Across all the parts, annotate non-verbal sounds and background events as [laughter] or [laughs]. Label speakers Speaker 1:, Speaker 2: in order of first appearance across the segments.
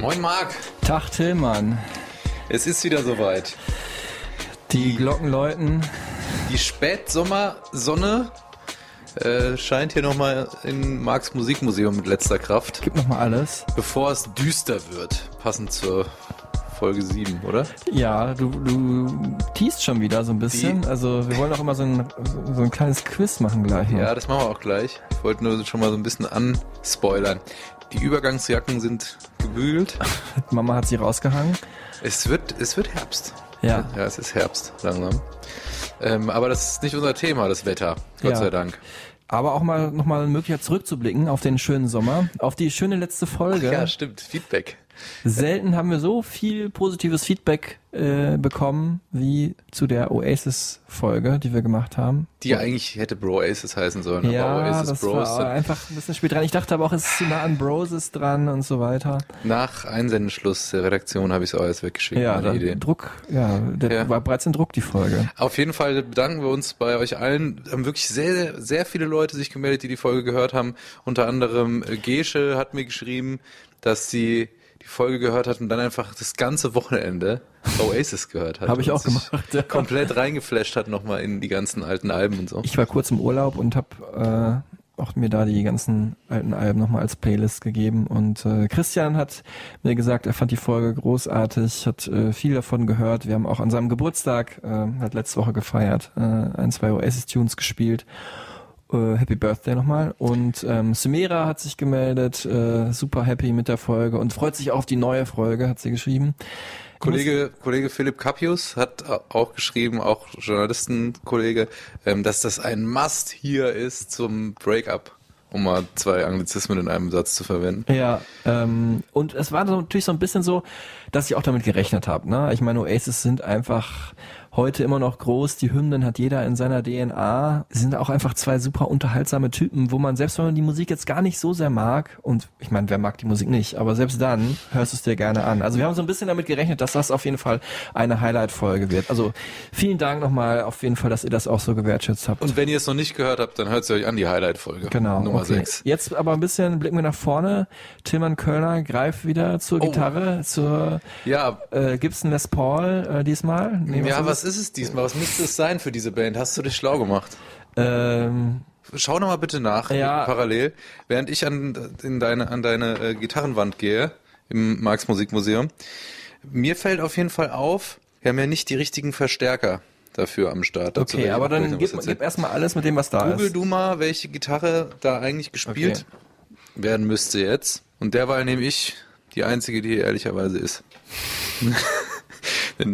Speaker 1: Moin Marc,
Speaker 2: Tag Tillmann.
Speaker 1: es ist wieder soweit.
Speaker 2: Die Glocken läuten.
Speaker 1: Die Spätsommersonne äh, scheint hier nochmal in Marks Musikmuseum mit letzter Kraft,
Speaker 2: Gib noch mal alles.
Speaker 1: bevor es düster wird. Passend zur Folge 7, oder?
Speaker 2: Ja, du, du teast schon wieder so ein bisschen.
Speaker 1: Die-
Speaker 2: Also wir wollen auch immer so ein, so ein kleines Quiz machen gleich. noch.
Speaker 1: Ja, das machen wir auch gleich. Ich wollte nur schon mal so ein bisschen anspoilern. Die Übergangsjacken sind gebügelt. [laughs]
Speaker 2: Mama hat sie rausgehangen.
Speaker 1: Es wird, es wird Herbst.
Speaker 2: Ja.
Speaker 1: Ja, es ist Herbst langsam. Ähm, aber das ist nicht unser Thema, das Wetter. Gott
Speaker 2: Ja.
Speaker 1: sei Dank.
Speaker 2: Aber auch mal nochmal ein Möglichkeit zurückzublicken auf den schönen Sommer, auf die schöne letzte Folge.
Speaker 1: Ja, stimmt. Feedback.
Speaker 2: Selten haben wir so viel positives Feedback äh, bekommen wie zu der Oasis-Folge, die wir gemacht haben.
Speaker 1: Die eigentlich hätte Bro Aces heißen sollen. aber
Speaker 2: Ja,
Speaker 1: Oasis
Speaker 2: das
Speaker 1: Bros
Speaker 2: war einfach ein bisschen spät dran. Ich dachte aber auch, es ist zu nah an Broses dran und so weiter.
Speaker 1: Nach Einsendenschluss der Redaktion habe ich es auch alles weggeschickt.
Speaker 2: Ja, der
Speaker 1: Idee.
Speaker 2: Druck, ja, der
Speaker 1: Ja.
Speaker 2: war bereits in Druck, die Folge.
Speaker 1: Auf jeden Fall bedanken wir uns bei euch allen. Haben wirklich sehr, sehr viele Leute sich gemeldet, die die Folge gehört haben. Unter anderem äh, Gesche hat mir geschrieben, dass sie die Folge gehört hat und dann einfach das ganze Wochenende Oasis gehört hat.
Speaker 2: Habe ich auch gemacht, ja.
Speaker 1: Komplett reingeflasht hat nochmal in die ganzen alten Alben und so.
Speaker 2: Ich war kurz im Urlaub und habe äh, auch mir da die ganzen alten Alben nochmal als Playlist gegeben. Und äh, Christian hat mir gesagt, er fand die Folge großartig, hat äh, viel davon gehört. Wir haben auch an seinem Geburtstag, äh, hat letzte Woche gefeiert, äh, ein, zwei Oasis-Tunes gespielt. Äh, Happy Birthday nochmal. Und ähm, Sumera hat sich gemeldet, äh, super happy mit der Folge und freut sich auch auf die neue Folge, hat sie geschrieben.
Speaker 1: Kollege, Kollege Philipp Capius hat auch geschrieben, auch Journalistenkollege, ähm, dass das ein Must hier ist zum Breakup, um mal zwei Anglizismen in einem Satz zu verwenden.
Speaker 2: Ja, ähm, und es war so, natürlich so ein bisschen so, dass ich auch damit gerechnet habe. Ne? Ich meine, Oasis sind einfach heute immer noch groß, die Hymnen hat jeder in seiner DNA, Sie sind auch einfach zwei super unterhaltsame Typen, wo man selbst wenn man die Musik jetzt gar nicht so sehr mag, und ich meine, wer mag die Musik nicht, aber selbst dann hörst du es dir gerne an. Also wir haben so ein bisschen damit gerechnet, dass das auf jeden Fall eine Highlight-Folge wird. Also vielen Dank nochmal auf jeden Fall, dass ihr das auch so gewertschätzt habt.
Speaker 1: Und wenn ihr es noch nicht gehört habt, dann hört es euch an, die Highlight-Folge.
Speaker 2: Genau.
Speaker 1: Nummer
Speaker 2: okay.
Speaker 1: 6.
Speaker 2: Jetzt aber ein bisschen blicken wir nach vorne. Tillmann Kölner greift wieder zur
Speaker 1: Oh.
Speaker 2: Gitarre, zur
Speaker 1: Ja,
Speaker 2: äh, Gibson Les Paul äh, diesmal. Nee,
Speaker 1: ja,
Speaker 2: ist
Speaker 1: was ist es diesmal? Was müsste es sein für diese Band? Hast du dich schlau gemacht?
Speaker 2: Ähm,
Speaker 1: Schau noch mal bitte nach,
Speaker 2: Ja.
Speaker 1: parallel, während ich an, in deine, an deine äh, Gitarrenwand gehe im Marx Musikmuseum. Mir fällt auf jeden Fall auf, wir haben ja nicht die richtigen Verstärker dafür am Start. Dazu
Speaker 2: okay, aber dann gib, gib erstmal alles mit dem, was da
Speaker 1: Google
Speaker 2: ist.
Speaker 1: du mal, welche Gitarre da eigentlich gespielt werden müsste jetzt. Und derweil nehme ich die einzige, die hier ehrlicherweise ist. [laughs] Eine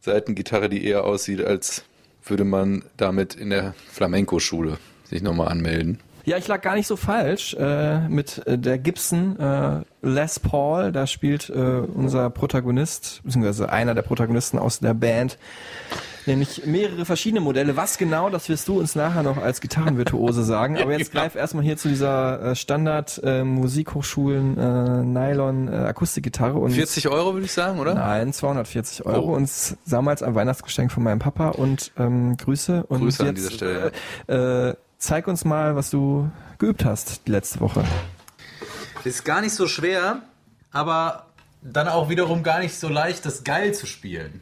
Speaker 1: Nylon-Seitengitarre, die eher aussieht, als würde man damit in der Flamenco-Schule sich nochmal anmelden.
Speaker 2: Ja, ich lag gar nicht so falsch äh, mit äh, der Gibson äh, Les Paul. Da spielt äh, unser Protagonist, beziehungsweise einer der Protagonisten aus der Band, nämlich mehrere verschiedene Modelle. Was genau, das wirst du uns nachher noch als Gitarrenvirtuose sagen. Aber jetzt [laughs] greif erstmal hier zu dieser äh, Standard äh, Musikhochschulen äh, Nylon äh, Akustikgitarre und
Speaker 1: 40 Euro würde ich sagen, oder?
Speaker 2: Nein, 240 Euro
Speaker 1: Oh.
Speaker 2: und es damals ein Weihnachtsgeschenk von meinem Papa und ähm, Grüße. Und
Speaker 1: Grüße an
Speaker 2: jetzt,
Speaker 1: dieser Stelle,
Speaker 2: Äh, äh, zeig uns mal, was du geübt hast die letzte Woche.
Speaker 1: Ist gar nicht so schwer, aber dann auch wiederum gar nicht so leicht, das geil zu spielen.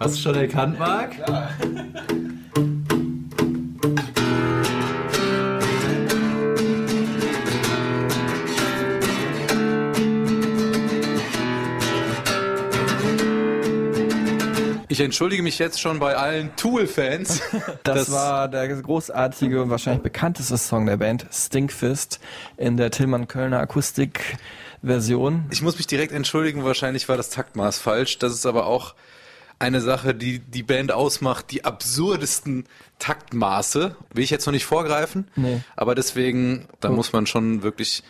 Speaker 1: Hast du schon erkannt, Marc? Ich entschuldige mich jetzt schon bei allen Tool-Fans. [laughs]
Speaker 2: Das, war der großartige und wahrscheinlich bekannteste Song der Band, Stinkfist, in der Tillmann Kölner Akustik-Version.
Speaker 1: Ich muss mich direkt entschuldigen, wahrscheinlich war das Taktmaß falsch. Das ist aber auch eine Sache, die die Band ausmacht, die absurdesten Taktmaße. Will ich jetzt noch nicht vorgreifen,
Speaker 2: Nee.
Speaker 1: aber deswegen, da muss man schon wirklich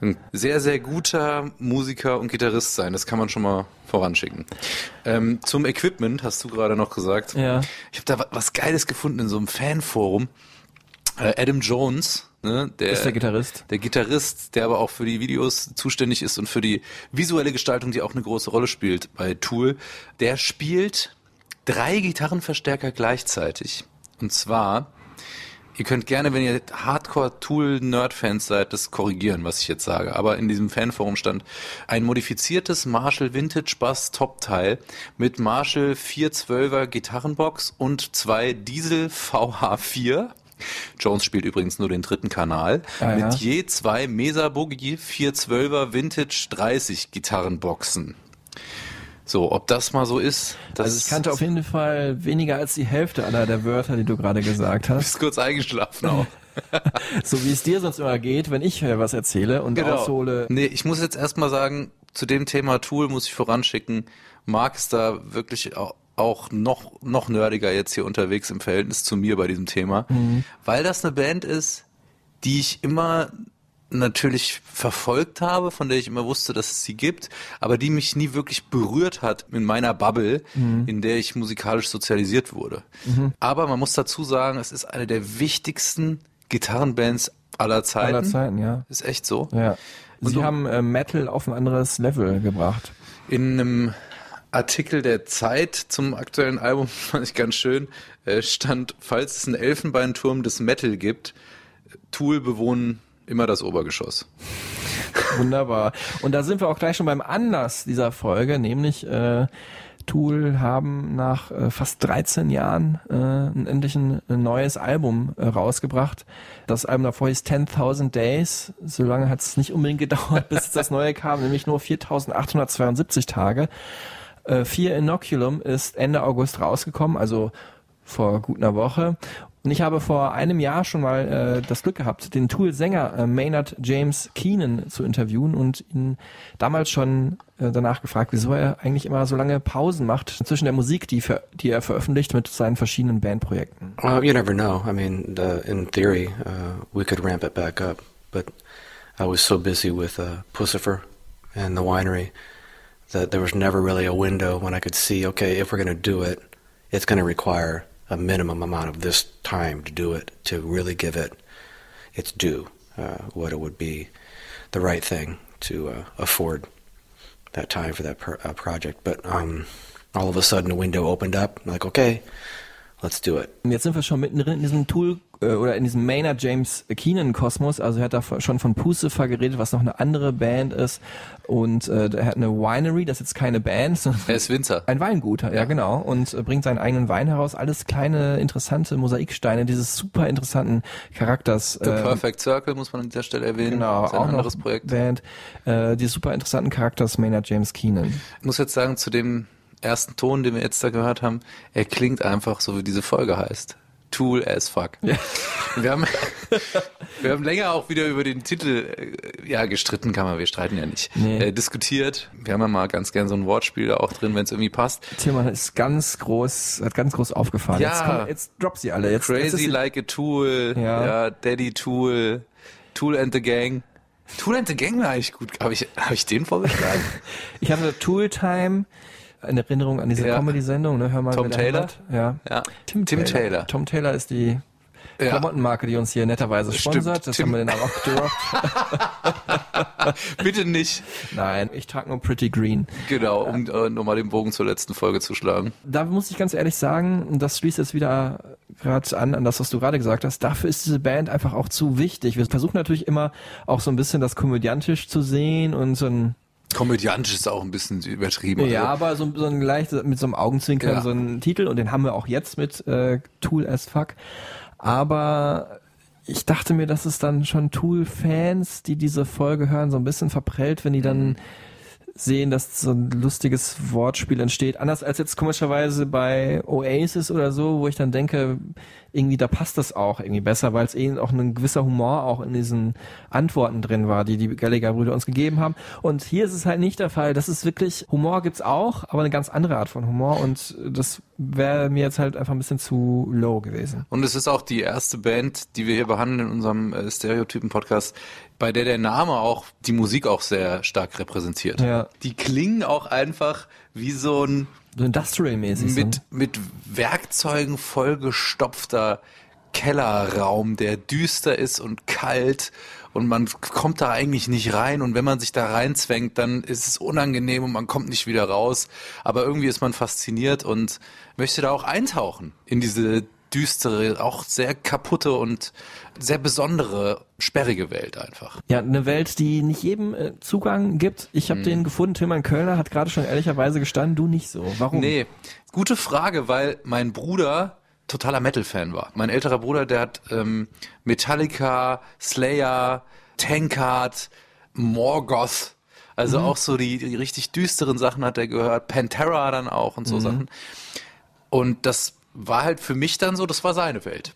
Speaker 1: ein sehr, sehr guter Musiker und Gitarrist sein. Das kann man schon mal voranschicken. Ähm, zum Equipment hast du gerade noch gesagt.
Speaker 2: Ja.
Speaker 1: Ich habe da wa- was Geiles gefunden in so einem Fanforum. Äh, Adam Jones, ne, der,
Speaker 2: Ist der Gitarrist.
Speaker 1: der Gitarrist, der aber auch für die Videos zuständig ist und für die visuelle Gestaltung, die auch eine große Rolle spielt bei Tool, der spielt drei Gitarrenverstärker gleichzeitig. Und zwar, ihr könnt gerne, wenn ihr Hardcore-Tool-Nerd-Fans seid, das korrigieren, was ich jetzt sage. Aber in diesem Fanforum stand ein modifiziertes Marshall Vintage Bass Top-Teil mit Marshall 412er Gitarrenbox und zwei Diesel VH4. Jones spielt übrigens nur den dritten Kanal.
Speaker 2: Ah, ja.
Speaker 1: mit je zwei Mesa Boogie 412er Vintage 30 Gitarrenboxen. So, ob das mal so ist, das
Speaker 2: Also ich kannte auf jeden Fall weniger als die Hälfte aller der Wörter, die du gerade gesagt hast.
Speaker 1: bist kurz eingeschlafen auch. [laughs]
Speaker 2: So wie es dir sonst immer geht, wenn ich was erzähle und aushole.
Speaker 1: Nee, ich muss jetzt erstmal sagen, zu dem Thema Tool muss ich voranschicken, Marc ist da wirklich auch noch, noch nerdiger jetzt hier unterwegs im Verhältnis zu mir bei diesem Thema, weil das eine Band ist, die ich immer natürlich verfolgt habe, von der ich immer wusste, dass es sie gibt, aber die mich nie wirklich berührt hat in meiner Bubble, in der ich musikalisch sozialisiert wurde. Aber man muss dazu sagen, es ist eine der wichtigsten Gitarrenbands aller Zeiten.
Speaker 2: Aller Zeiten, ja.
Speaker 1: Ist echt so.
Speaker 2: Ja. Sie
Speaker 1: du-
Speaker 2: haben äh, Metal auf ein anderes Level gebracht.
Speaker 1: In einem Artikel der Zeit zum aktuellen Album [laughs] fand ich ganz schön, äh, stand, falls es einen Elfenbeinturm des Metal gibt, Tool bewohnen immer das Obergeschoss.
Speaker 2: Wunderbar. Und da sind wir auch gleich schon beim Anlass dieser Folge, nämlich äh, Tool haben nach äh, fast 13 Jahren äh, endlich ein, ein neues Album äh, rausgebracht. Das Album davor hieß 10.000 Days. So lange hat es nicht unbedingt gedauert, [laughs] bis das neue kam, nämlich nur 4.872 Tage. Äh, Inoculum ist Ende August rausgekommen, also vor gut einer Woche. Und ich habe vor einem Jahr schon mal äh, das Glück gehabt, den Tool-Sänger äh, Maynard James Keenan zu interviewen und ihn damals schon äh, danach gefragt, wieso er eigentlich immer so lange Pausen macht zwischen der Musik, die, ver die er veröffentlicht mit seinen verschiedenen Bandprojekten.
Speaker 3: Well, you never know. I mean, the, in theory, uh, we could ramp it back up, but I was so busy with uh, Pussifer and the winery that there was never really a window when I could see, okay, if we're going to do it, it's going to require a minimum amount of this time to do it, to really give it its due, uh, what it would be the right thing to uh, afford that time for that per, uh, project. But um, all of a sudden, a window opened up. Like, okay, let's do it.
Speaker 2: Und jetzt sind wir schon mittendrin in diesem Tool äh, oder in diesem Maynard James Keenan Kosmos. Also er hat da schon von Pucifer geredet, was noch eine andere Band ist. Und äh, er hat eine Winery, das ist jetzt keine Band, [laughs]
Speaker 1: Er ist Winzer.
Speaker 2: ein Weingut, ja, genau. Und äh, bringt seinen eigenen Wein heraus. Alles kleine, interessante Mosaiksteine dieses super interessanten Charakters.
Speaker 1: The
Speaker 2: äh,
Speaker 1: Perfect Circle muss man an dieser Stelle erwähnen.
Speaker 2: Genau,
Speaker 1: ist ein
Speaker 2: auch
Speaker 1: anderes Projekt.
Speaker 2: Band, äh, die super interessanten Charakters Maynard James Keenan.
Speaker 1: Ich muss jetzt sagen, zu dem ersten Ton, den wir jetzt da gehört haben, er klingt einfach so, wie diese Folge heißt. Tool as fuck. [laughs] Wir, haben, wir haben länger auch wieder über den Titel, äh, ja, gestritten kann man, wir streiten ja nicht,
Speaker 2: Nee.
Speaker 1: äh, diskutiert. Wir haben ja mal ganz gern so ein Wortspiel da auch drin, wenn es irgendwie passt.
Speaker 2: Tillmann ist ganz groß, hat ganz groß aufgefahren.
Speaker 1: Ja.
Speaker 2: Jetzt, komm, jetzt drop sie alle. Jetzt, jetzt
Speaker 1: Crazy
Speaker 2: ist,
Speaker 1: like a Tool,
Speaker 2: Ja.
Speaker 1: ja. Daddy Tool, Tool and the Gang. Tool and the Gang war eigentlich gut. Habe ich, hab ich den vorgeschlagen? [laughs]
Speaker 2: Ich hatte Tool Time in Erinnerung an diese
Speaker 1: Ja.
Speaker 2: Comedy-Sendung, ne? Hör mal,
Speaker 1: Tom Taylor?
Speaker 2: Ja.
Speaker 1: Ja.
Speaker 2: Tim,
Speaker 1: Tim Taylor.
Speaker 2: Tom Taylor ist die
Speaker 1: Ja.
Speaker 2: Klamottenmarke, die uns hier netterweise
Speaker 1: Stimmt.
Speaker 2: sponsert. Das
Speaker 1: Tim-
Speaker 2: haben wir den auch gedroppt. [laughs]
Speaker 1: Bitte nicht.
Speaker 2: Nein, ich trage nur Pretty Green.
Speaker 1: Genau, um äh, nochmal den Bogen zur letzten Folge zu schlagen.
Speaker 2: Da muss ich ganz ehrlich sagen, und das schließt jetzt wieder gerade an, an das, was du gerade gesagt hast, dafür ist diese Band einfach auch zu wichtig. Wir versuchen natürlich immer auch so ein bisschen das komödiantisch zu sehen und so ein
Speaker 1: Komödiantisch ist auch ein bisschen übertrieben.
Speaker 2: Ja,
Speaker 1: Also,
Speaker 2: aber so, so ein leicht mit so einem Augenzwinkern
Speaker 1: Ja.
Speaker 2: so einen Titel und den haben wir auch jetzt mit äh, Tool as fuck. Aber ich dachte mir, dass es dann schon Tool-Fans, die diese Folge hören, so ein bisschen verprellt, wenn die dann sehen, dass so ein lustiges Wortspiel entsteht. Anders als jetzt komischerweise bei Oasis oder so, wo ich dann denke, irgendwie, da passt das auch irgendwie besser, weil es eben auch ein gewisser Humor auch in diesen Antworten drin war, die die Gallagher-Brüder uns gegeben haben. Und hier ist es halt nicht der Fall. Das ist wirklich, Humor gibt's auch, aber eine ganz andere Art von Humor und das wäre mir jetzt halt einfach ein bisschen zu low gewesen.
Speaker 1: Und es ist auch die erste Band, die wir hier behandeln in unserem äh, Stereotypen-Podcast, bei der der Name auch die Musik auch sehr stark repräsentiert.
Speaker 2: Ja.
Speaker 1: Die klingen auch einfach wie so ein
Speaker 2: industrial-mäßig.
Speaker 1: mit, mit Werkzeugen vollgestopfter Kellerraum, der düster ist und kalt und man kommt da eigentlich nicht rein und wenn man sich da reinzwängt, dann ist es unangenehm und man kommt nicht wieder raus. Aber irgendwie ist man fasziniert und möchte da auch eintauchen in diese düstere, auch sehr kaputte und sehr besondere, sperrige Welt einfach.
Speaker 2: Ja, eine Welt, die nicht jedem äh, Zugang gibt. Ich
Speaker 1: Mhm.
Speaker 2: habe den gefunden, Tilman Kölner hat gerade schon ehrlicherweise gestanden, du nicht so. Warum?
Speaker 1: Nee, gute Frage, weil mein Bruder totaler Metal-Fan war. Mein älterer Bruder, der hat ähm, Metallica, Slayer, Tankard, Morgoth, also auch so die, die richtig düsteren Sachen hat er gehört, Pantera dann auch und so Sachen. Und das war halt für mich dann so, das war seine Welt.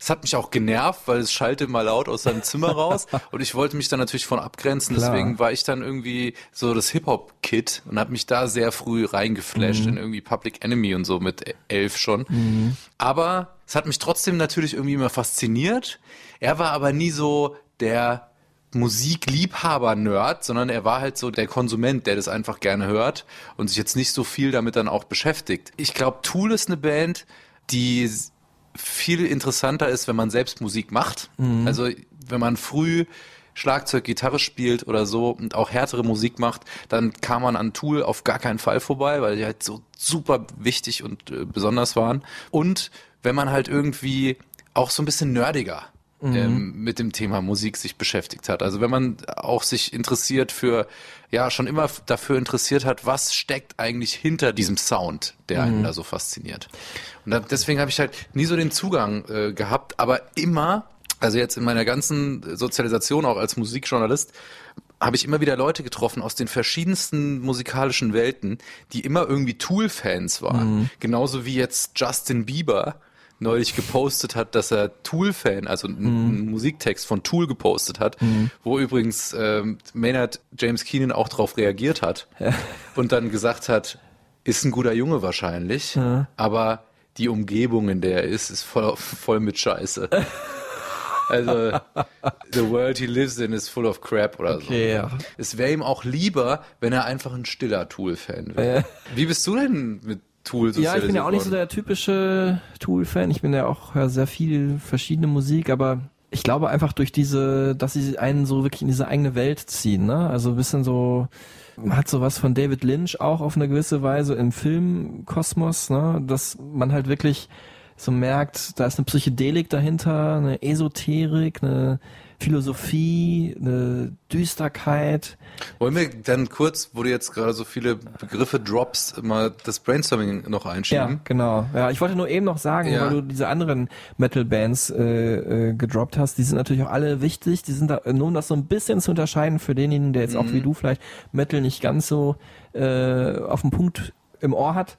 Speaker 1: Es hat mich auch genervt, weil es schallte mal laut aus seinem Zimmer [laughs] raus und ich wollte mich dann natürlich von abgrenzen.
Speaker 2: Klar.
Speaker 1: Deswegen war ich dann irgendwie so das Hip-Hop-Kid und habe mich da sehr früh reingeflasht in irgendwie Public Enemy und so mit elf schon. Aber es hat mich trotzdem natürlich irgendwie immer fasziniert. Er war aber nie so der Musikliebhaber-Nerd, sondern er war halt so der Konsument, der das einfach gerne hört und sich jetzt nicht so viel damit dann auch beschäftigt. Ich glaube, Tool ist eine Band, die viel interessanter ist, wenn man selbst Musik macht. Also wenn man früh Schlagzeug, Gitarre spielt oder so und auch härtere Musik macht, dann kam man an Tool auf gar keinen Fall vorbei, weil die halt so super wichtig und äh, besonders waren. Und wenn man halt irgendwie auch so ein bisschen nerdiger ähm, mit dem Thema Musik sich beschäftigt hat. Also wenn man auch sich interessiert für, ja, schon immer dafür interessiert hat, was steckt eigentlich hinter diesem Sound, der einen da so fasziniert. Und dann, deswegen habe ich halt nie so den Zugang äh, gehabt, aber immer, also jetzt in meiner ganzen Sozialisation auch als Musikjournalist, habe ich immer wieder Leute getroffen aus den verschiedensten musikalischen Welten, die immer irgendwie Tool-Fans waren. Genauso wie jetzt Justin Bieber neulich gepostet hat, dass er Tool-Fan, also einen, einen Musiktext von Tool gepostet hat, wo übrigens ähm, Maynard James Keenan auch drauf reagiert hat und dann gesagt hat, ist ein guter Junge wahrscheinlich, aber die Umgebung, in der er ist, ist voll, voll mit Scheiße. Also, the world he lives in is full of crap oder so.
Speaker 2: Okay, ja.
Speaker 1: Es wäre ihm auch lieber, wenn er einfach ein stiller Tool-Fan wäre. Wie bist du denn mit Tool
Speaker 2: Ja, ich bin ja auch nicht so der typische Tool-Fan. Ich bin ja auch höre sehr viel verschiedene Musik, aber ich glaube einfach durch diese, dass sie einen so wirklich in diese eigene Welt ziehen, ne? Also ein bisschen so, man hat sowas von David Lynch auch auf eine gewisse Weise im Filmkosmos, ne? Dass man halt wirklich so merkt, da ist eine Psychedelik dahinter, eine Esoterik, eine Philosophie, eine Düsterkeit.
Speaker 1: Wollen wir dann kurz, wo du jetzt gerade so viele Begriffe droppst, mal das Brainstorming noch
Speaker 2: Ja,
Speaker 1: einschieben?
Speaker 2: genau. Ja, ich wollte nur eben noch sagen,
Speaker 1: Ja.
Speaker 2: weil du diese anderen Metal-Bands äh, äh, gedroppt hast, die sind natürlich auch alle wichtig. Die sind da, nur um das so ein bisschen zu unterscheiden für denjenigen, der jetzt auch wie du vielleicht Metal nicht ganz so äh, auf den Punkt im Ohr hat.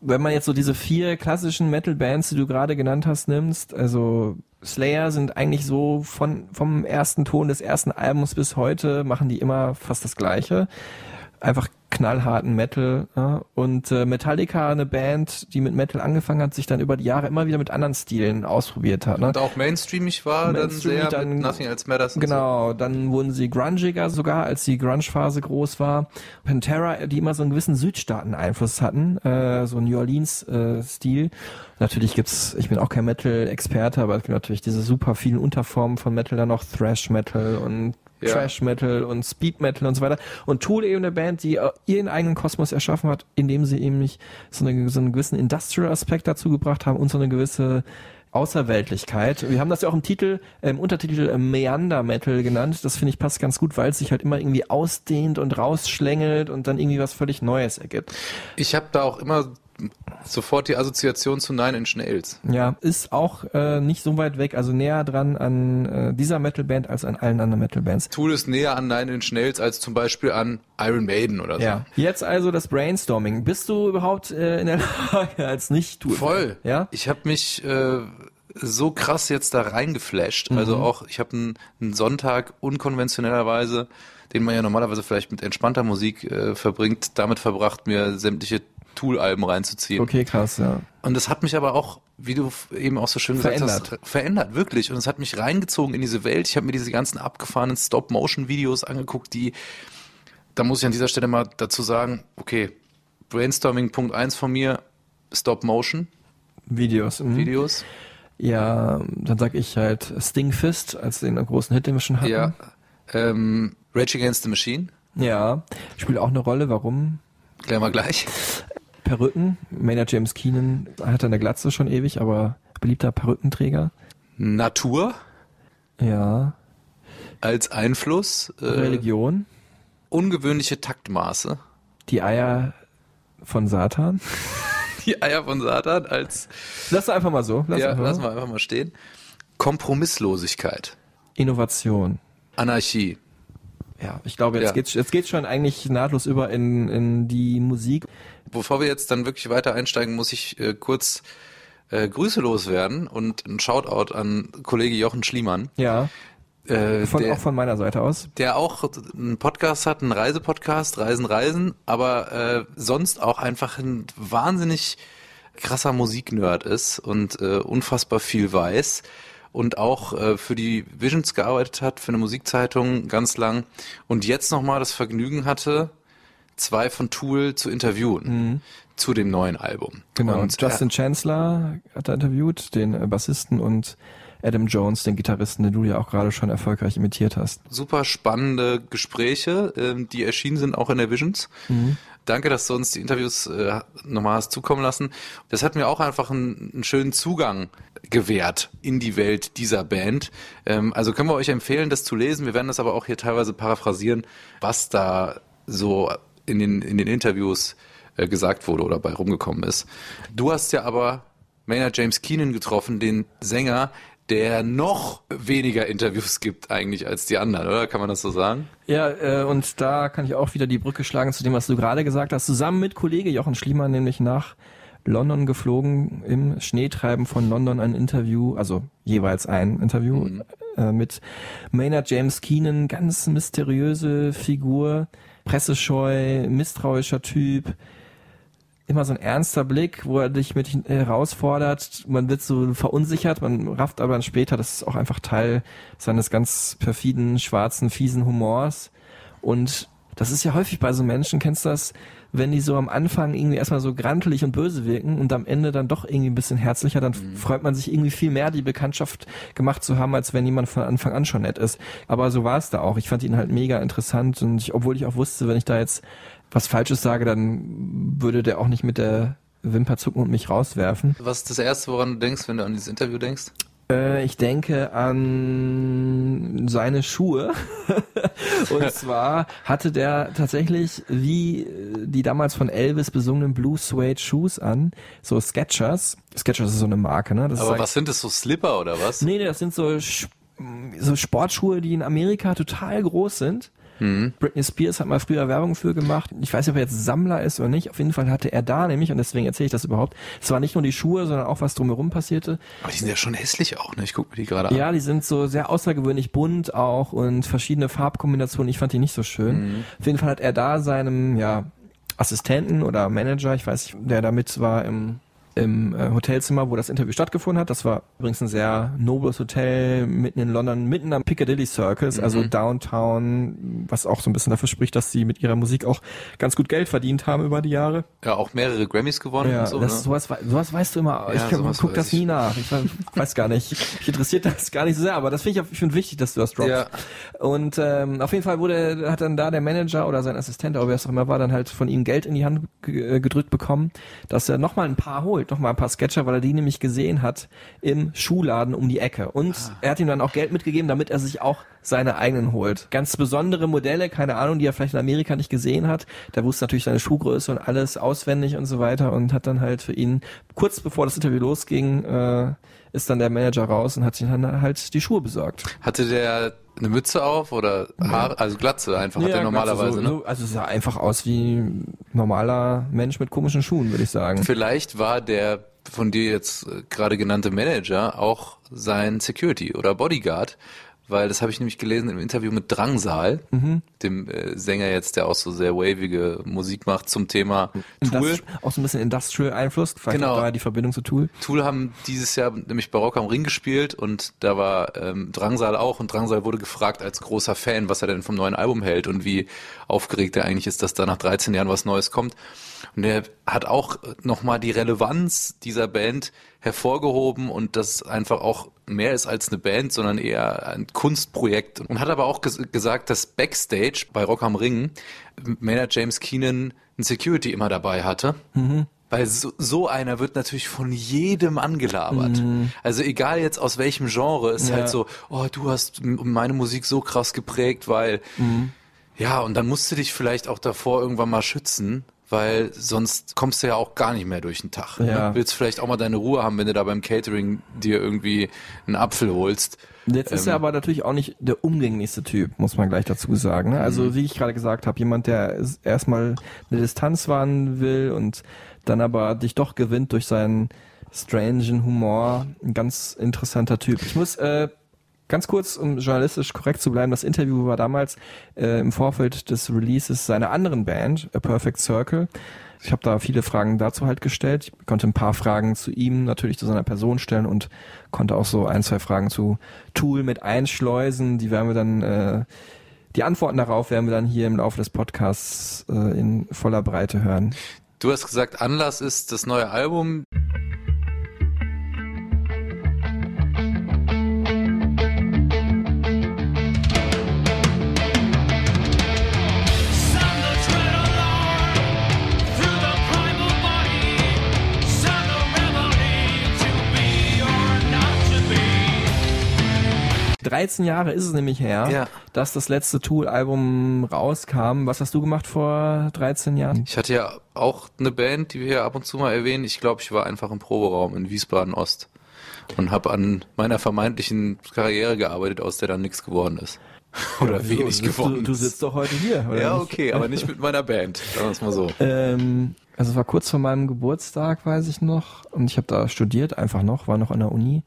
Speaker 2: Wenn man jetzt so diese vier klassischen Metal-Bands, die du gerade genannt hast, nimmst, also Slayer sind eigentlich so von vom ersten Ton des ersten Albums bis heute machen die immer fast das Gleiche. Einfach knallharten Metal. Ja? Und äh, Metallica, eine Band, die mit Metal angefangen hat, sich dann über die Jahre immer wieder mit anderen Stilen ausprobiert hat. Ne?
Speaker 1: Und auch mainstreamig war
Speaker 2: Mainstreamig
Speaker 1: dann sehr
Speaker 2: dann-
Speaker 1: mit Nothing Else Matters.
Speaker 2: Genau, dann wurden sie grungiger sogar, als die Grunge-Phase groß war. Pantera, die immer so einen gewissen Südstaaten-Einfluss hatten, äh, so New Orleans-Stil. natürlich gibt's, ich bin auch kein Metal-Experte, aber es gibt natürlich diese super vielen Unterformen von Metal, dann noch Thrash-Metal und
Speaker 1: Ja.
Speaker 2: Trash Metal und Speed Metal und so weiter. Und Tool eben eine Band, die äh, ihren eigenen Kosmos erschaffen hat, indem sie eben nicht so, eine, so einen gewissen Industrial-Aspekt dazu gebracht haben und so eine gewisse Außerweltlichkeit. Wir haben das ja auch im Titel, äh, im Untertitel äh, Meander Metal genannt. Das finde ich passt ganz gut, weil es sich halt immer irgendwie ausdehnt und rausschlängelt und dann irgendwie was völlig Neues ergibt.
Speaker 1: Ich habe da auch immer sofort die Assoziation zu Nine Inch Nails.
Speaker 2: Ja, ist auch äh, nicht so weit weg, also näher dran an äh, dieser Metalband als an allen anderen Metalbands.
Speaker 1: Tool ist näher an Nine Inch Nails als zum Beispiel an Iron Maiden oder so.
Speaker 2: Ja. Jetzt also das Brainstorming. Bist du überhaupt äh, in der [laughs] Lage als nicht tool
Speaker 1: Voll.
Speaker 2: Ja?
Speaker 1: Ich habe mich äh, so krass jetzt da reingeflasht.
Speaker 2: Mhm.
Speaker 1: Also auch, ich habe einen, einen Sonntag unkonventionellerweise, den man ja normalerweise vielleicht mit entspannter Musik äh, verbringt, damit verbracht, mir sämtliche Tool-Alben reinzuziehen.
Speaker 2: Okay, krass, ja.
Speaker 1: Und das hat mich aber auch, wie du eben auch so schön gesagt
Speaker 2: Verändert.
Speaker 1: hast, verändert, wirklich. Und es hat mich reingezogen in diese Welt. Ich habe mir diese ganzen abgefahrenen Stop-Motion-Videos angeguckt, die, da muss ich an dieser Stelle mal dazu sagen, okay, Brainstorming Punkt 1 von mir, Stop-Motion-Videos.
Speaker 2: Videos. mhm. Ja, dann sag ich halt Sting Fist als den großen Hit, den wir schon hatten.
Speaker 1: Ja. Ähm, Rage Against the Machine,
Speaker 2: Ja, spielt auch eine Rolle. Warum?
Speaker 1: klären wir gleich.
Speaker 2: Perücken. Maynard James Keenan hat eine Glatze schon ewig, aber beliebter Perückenträger.
Speaker 1: Natur
Speaker 2: Ja.
Speaker 1: als Einfluss, äh,
Speaker 2: Religion.
Speaker 1: ungewöhnliche Taktmaße,
Speaker 2: Die Eier von Satan. [laughs]
Speaker 1: die Eier von Satan als,
Speaker 2: Lass einfach mal so. Lass
Speaker 1: ja,
Speaker 2: einfach
Speaker 1: lass
Speaker 2: mal.
Speaker 1: mal einfach mal stehen. Kompromisslosigkeit,
Speaker 2: Innovation.
Speaker 1: Anarchie.
Speaker 2: Ja, ich glaube, jetzt
Speaker 1: Ja.
Speaker 2: geht's jetzt geht's schon eigentlich nahtlos über in, in die Musik.
Speaker 1: Bevor wir jetzt dann wirklich weiter einsteigen, muss ich äh, kurz äh, Grüße loswerden und ein Shoutout an Kollege Jochen Schliemann,
Speaker 2: Ja,
Speaker 1: äh,
Speaker 2: von,
Speaker 1: der,
Speaker 2: auch von meiner Seite aus.
Speaker 1: der auch einen Podcast hat, einen Reisepodcast, Reisen, Reisen, aber äh, sonst auch einfach ein wahnsinnig krasser Musiknerd ist und äh, unfassbar viel weiß und auch äh, für die Visions gearbeitet hat, für eine Musikzeitung ganz lang und jetzt nochmal das Vergnügen hatte, zwei von Tool zu interviewen zu dem neuen Album.
Speaker 2: Genau.
Speaker 1: Und
Speaker 2: Justin Chancellor hat er interviewt, den äh, Bassisten und Adam Jones, den Gitarristen, den du ja auch gerade schon erfolgreich imitiert hast.
Speaker 1: super spannende Gespräche, ähm, die erschienen sind auch in der Visions. Danke, dass du uns die Interviews äh, nochmal hast zukommen lassen. Das hat mir auch einfach einen, einen schönen Zugang gewährt in die Welt dieser Band. Ähm, also können wir euch empfehlen, das zu lesen. Wir werden das aber auch hier teilweise paraphrasieren, was da so in den, in den Interviews äh, gesagt wurde oder bei rumgekommen ist. Du hast ja aber Maynard James Keenan getroffen, den Sänger, der noch weniger Interviews gibt eigentlich als die anderen, oder? Kann man das so sagen?
Speaker 2: Ja, äh, und da kann ich auch wieder die Brücke schlagen zu dem, was du gerade gesagt hast. Zusammen mit Kollege Jochen Schliemann nämlich nach London geflogen, im Schneetreiben von London ein Interview, also jeweils ein Interview äh, mit Maynard James Keenan, ganz mysteriöse Figur, pressescheu, misstrauischer Typ, immer so ein ernster Blick, wo er dich mit herausfordert. Man wird so verunsichert, man rafft aber dann später, das ist auch einfach Teil seines ganz perfiden, schwarzen, fiesen Humors. Und das ist ja häufig bei so Menschen, kennst du das, wenn die so am Anfang irgendwie erstmal so grantelig und böse wirken und am Ende dann doch irgendwie ein bisschen herzlicher, dann freut man sich irgendwie viel mehr, die Bekanntschaft gemacht zu haben, als wenn jemand von Anfang an schon nett ist. Aber so war es da auch. Ich fand ihn halt mega interessant und ich, obwohl ich auch wusste, wenn ich da jetzt was Falsches sage, dann würde der auch nicht mit der Wimper zucken und mich rauswerfen.
Speaker 1: Was ist das Erste, woran du denkst, wenn du an dieses Interview denkst?
Speaker 2: Äh, ich denke an seine Schuhe. [laughs] und [laughs] zwar hatte der tatsächlich wie äh, die damals von Elvis besungenen Blue Suede Shoes an, so Skechers. Skechers ist so eine Marke, ne? Das
Speaker 1: Aber was sind das, so Slipper oder was?
Speaker 2: Nee, nee, das sind so, so Sportschuhe, die in Amerika total groß sind. Britney Spears hat mal früher Werbung für gemacht. Ich weiß nicht, ob er jetzt Sammler ist oder nicht. Auf jeden Fall hatte er da nämlich, und deswegen erzähle ich das überhaupt, es war nicht nur die Schuhe, sondern auch was drumherum passierte.
Speaker 1: Aber die sind ja schon hässlich auch, ne? Ich gucke mir die gerade an.
Speaker 2: Ja, die sind so sehr außergewöhnlich bunt auch und verschiedene Farbkombinationen. Ich fand die nicht so schön. Auf jeden Fall hat er da seinem, ja, Assistenten oder Manager, ich weiß nicht, der da mit war im, im äh, Hotelzimmer, wo das Interview stattgefunden hat. Das war übrigens ein sehr nobles Hotel mitten in London, mitten am Piccadilly Circus, also Downtown, was auch so ein bisschen dafür spricht, dass sie mit ihrer Musik auch ganz gut Geld verdient haben über die Jahre.
Speaker 1: Ja, auch mehrere Grammys gewonnen
Speaker 2: Ja,
Speaker 1: und so,
Speaker 2: das,
Speaker 1: ne?
Speaker 2: sowas, sowas weißt du immer.
Speaker 1: Ja,
Speaker 2: ich
Speaker 1: sowas
Speaker 2: guck das nie nach. Ich we- [laughs] weiß gar nicht. Mich interessiert das gar nicht so sehr, aber das finde ich, ich finde wichtig, dass du das droppst.
Speaker 1: Ja.
Speaker 2: Und ähm, auf jeden Fall wurde, hat dann da der Manager oder sein Assistent, oder wer es auch immer war, dann halt von ihm Geld in die Hand äh, gedrückt bekommen, dass er nochmal ein paar holt, nochmal ein paar Sketcher, weil er die nämlich gesehen hat im Schuhladen um die Ecke. Und
Speaker 1: Ah.
Speaker 2: er hat ihm dann auch Geld mitgegeben, damit er sich auch seine eigenen holt. Ganz besondere Modelle, keine Ahnung, die er vielleicht in Amerika nicht gesehen hat. Der wusste natürlich seine Schuhgröße und alles auswendig und so weiter und hat dann halt für ihn, kurz bevor das Interview losging, äh, ist dann der Manager raus und hat sich dann halt die Schuhe besorgt.
Speaker 1: Hatte der eine Mütze auf oder Haare, also Glatze einfach, hat er normalerweise,
Speaker 2: so,
Speaker 1: ne?
Speaker 2: so, also es sah einfach aus wie ein normaler Mensch mit komischen Schuhen, würde ich sagen.
Speaker 1: Vielleicht war der von dir jetzt äh, gerade genannte Manager auch sein Security oder Bodyguard, weil das habe ich nämlich gelesen im Interview mit Drangsal,
Speaker 2: Mhm.
Speaker 1: dem äh, Sänger jetzt, der auch so sehr wavige Musik macht zum Thema Tool.
Speaker 2: Indust auch so ein bisschen Industrial-Einfluss, vielleicht
Speaker 1: Genau.
Speaker 2: da die Verbindung zu Tool.
Speaker 1: Tool haben dieses Jahr nämlich bei Rock am Ring gespielt und da war ähm, Drangsal auch und Drangsal wurde gefragt als großer Fan, was er denn vom neuen Album hält und wie aufgeregt er eigentlich ist, dass da nach 13 Jahren was Neues kommt. Und er hat auch nochmal die Relevanz dieser Band hervorgehoben und das einfach auch mehr ist als eine Band, sondern eher ein Kunstprojekt. Und hat aber auch ges gesagt, dass Backstage bei Rock am Ring Maynard James Keenan ein Security immer dabei hatte. Weil so, so einer wird natürlich von jedem angelabert. Also egal jetzt aus welchem Genre, ist
Speaker 2: Ja.
Speaker 1: halt so, oh, du hast meine Musik so krass geprägt, weil, ja, und dann musst du dich vielleicht auch davor irgendwann mal schützen, weil sonst kommst du ja auch gar nicht mehr durch den Tag.
Speaker 2: Ja.
Speaker 1: Ne? Willst vielleicht auch mal deine Ruhe haben, wenn du da beim Catering dir irgendwie einen Apfel holst.
Speaker 2: Jetzt ist
Speaker 1: Ähm,
Speaker 2: er aber natürlich auch nicht der umgänglichste Typ, muss man gleich dazu sagen. Ne? Also
Speaker 1: Mhm.
Speaker 2: wie ich gerade gesagt habe, jemand, der erstmal eine Distanz wahren will und dann aber dich doch gewinnt durch seinen strangen Humor. Ein ganz interessanter Typ. Ich muss äh, ganz kurz, um journalistisch korrekt zu bleiben, das Interview war damals äh, im Vorfeld des Releases seiner anderen Band, A Perfect Circle. Ich habe da viele Fragen dazu halt gestellt. Ich konnte ein paar Fragen zu ihm, natürlich zu seiner Person stellen und konnte auch so ein, zwei Fragen zu Tool mit einschleusen. Die werden wir dann, äh, die Antworten darauf werden wir dann hier im Laufe des Podcasts äh, in voller Breite hören.
Speaker 1: Du hast gesagt, Anlass ist das neue Album.
Speaker 2: 13 Jahre ist es nämlich her,
Speaker 1: Ja.
Speaker 2: dass das letzte Tool-Album rauskam. Was hast du gemacht vor 13 Jahren?
Speaker 1: Ich hatte ja auch eine Band, die wir hier ab und zu mal erwähnen. Ich glaube, ich war einfach im Proberaum in Wiesbaden Ost und habe an meiner vermeintlichen Karriere gearbeitet, aus der dann nichts geworden ist. [laughs] Oder wenig
Speaker 2: du,
Speaker 1: geworden
Speaker 2: du
Speaker 1: ist.
Speaker 2: sitzt doch heute hier, oder
Speaker 1: ja,
Speaker 2: nicht?
Speaker 1: okay, aber nicht mit meiner Band. Sagen wir es mal so.
Speaker 2: Ähm, also es war kurz vor meinem Geburtstag, weiß ich noch. Und ich habe da studiert, einfach noch, war noch an der Uni.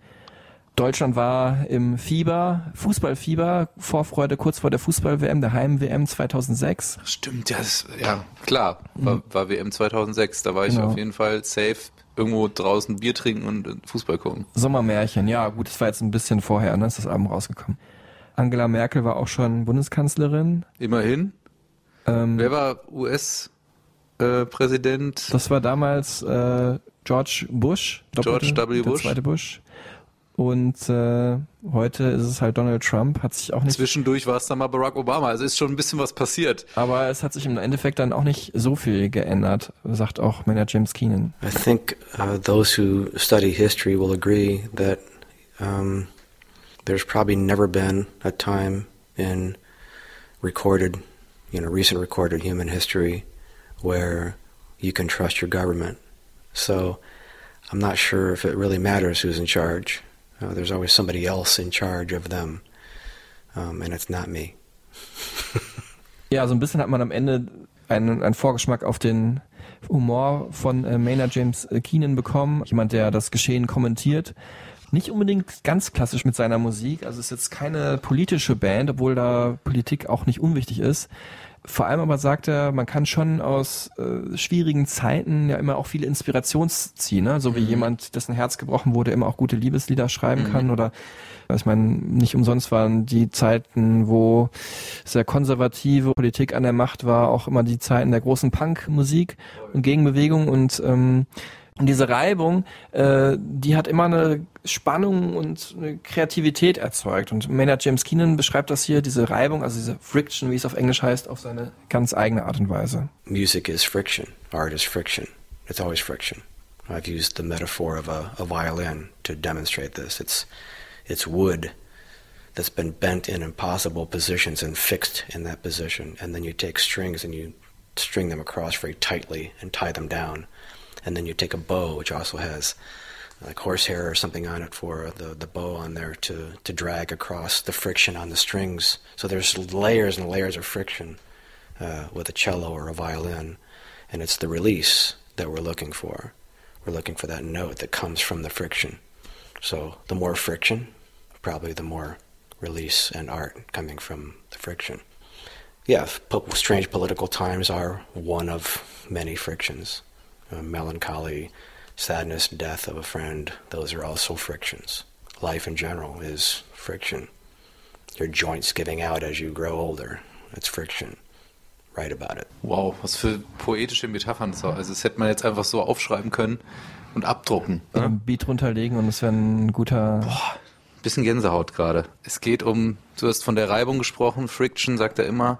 Speaker 2: Deutschland war im Fieber, Fußballfieber, Vorfreude kurz vor der Fußball-WM, der Heim-WM 2006.
Speaker 1: Stimmt, ja, das, ja klar. War, war WM 2006. Da war ich
Speaker 2: Genau.
Speaker 1: auf jeden Fall safe irgendwo draußen Bier trinken und äh, Fußball gucken.
Speaker 2: Sommermärchen, ja gut, das war jetzt ein bisschen vorher, ne, ist das Album rausgekommen. Angela Merkel war auch schon Bundeskanzlerin.
Speaker 1: Immerhin.
Speaker 2: Ähm,
Speaker 1: Wer war US-Präsident?
Speaker 2: Das war damals äh, George Bush.
Speaker 1: George W.
Speaker 2: Der
Speaker 1: Bush.
Speaker 2: zweite Bush. Und äh, heute ist es halt Donald Trump, hat sich auch nicht
Speaker 1: Zwischendurch war es dann mal Barack Obama. Also ist schon ein bisschen was passiert.
Speaker 2: Aber es hat sich im Endeffekt dann auch nicht so viel geändert, sagt auch Manager James Keenan.
Speaker 3: I think uh, those who study history will agree that um, there's probably never been a time in recorded, you know, recent recorded human history where you can trust your government. So I'm not sure if it really matters who's in charge. Uh, there's always somebody else in charge of them, um, and it's not me. [laughs]
Speaker 2: Ja, so ein bisschen hat man am Ende einen, einen Vorgeschmack auf den Humor von äh, Maynard James äh, Keenan bekommen. Jemand, der das Geschehen kommentiert. Nicht unbedingt ganz klassisch mit seiner Musik. Also es ist jetzt keine politische Band, obwohl da Politik auch nicht unwichtig ist. Vor allem aber sagt er, man kann schon aus äh, schwierigen Zeiten ja immer auch viele Inspirations ziehen, ne? so wie jemand, dessen Herz gebrochen wurde, immer auch gute Liebeslieder schreiben kann oder ich meine, nicht umsonst waren die Zeiten, wo sehr konservative Politik an der Macht war, auch immer die Zeiten der großen Punkmusik und Gegenbewegung und ähm, und diese Reibung, äh, die hat immer eine Spannung und eine Kreativität erzeugt. Und Maynard James Keenan beschreibt das hier, diese Reibung, also diese Friction, wie es auf Englisch heißt, auf seine ganz eigene Art und Weise.
Speaker 3: music is friction. Art is friction. It's always friction. I've used the metaphor of a, a violin to demonstrate this. It's it's wood that's been bent in impossible positions and fixed in that position, and then you take strings and you string them across very tightly and tie them down, and then you take a bow which also has like horsehair or something on it for the, the bow on there to, to drag across the friction on the strings. So there's layers and layers of friction uh, with a cello or a violin, and it's the release that we're looking for. We're looking for that note that comes from the friction. So the more friction, probably the more release and art coming from the friction. Yeah, strange political times are one of many frictions. Uh, melancholy, sadness, death of a friend, those are also frictions. Life in general is friction. Your joints giving out as you grow older, it's friction. Write about it.
Speaker 1: Wow, was für poetische Metaphern das. Also das hätte man jetzt einfach so aufschreiben können und abdrucken. Ne?
Speaker 2: Ein Beat runterlegen und es wäre ein guter.
Speaker 1: Bisschen Gänsehaut gerade. Es geht um, du hast von der Reibung gesprochen, Friction sagt er immer.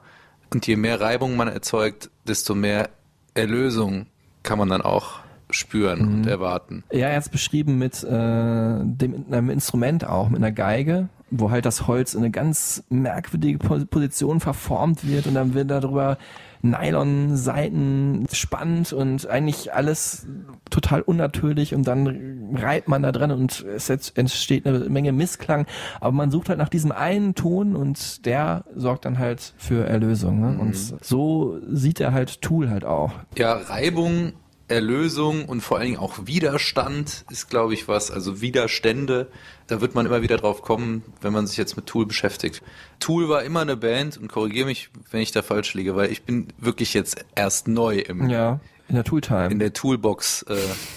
Speaker 1: Und je mehr Reibung man erzeugt, desto mehr Erlösung kann man dann auch spüren
Speaker 2: Mhm.
Speaker 1: und erwarten.
Speaker 2: Ja, er hat es beschrieben mit äh, dem einem Instrument auch, mit einer Geige, wo halt das Holz in eine ganz merkwürdige Po- Position verformt wird und dann wird darüber Nylon-Seiten spannt und eigentlich alles total unnatürlich und dann reibt man da dran und es entsteht eine Menge Missklang. Aber man sucht halt nach diesem einen Ton und der sorgt dann halt für Erlösung. Ne? Und so sieht er halt Tool halt auch.
Speaker 1: Ja, Reibung, Erlösung und vor allen Dingen auch Widerstand ist, glaube ich, was. Also Widerstände, da wird man immer wieder drauf kommen, wenn man sich jetzt mit Tool beschäftigt. Tool war immer eine Band und korrigiere mich, wenn ich da falsch liege, weil ich bin wirklich jetzt erst neu im,
Speaker 2: Ja, in der Tooltime.
Speaker 1: in der Toolbox äh,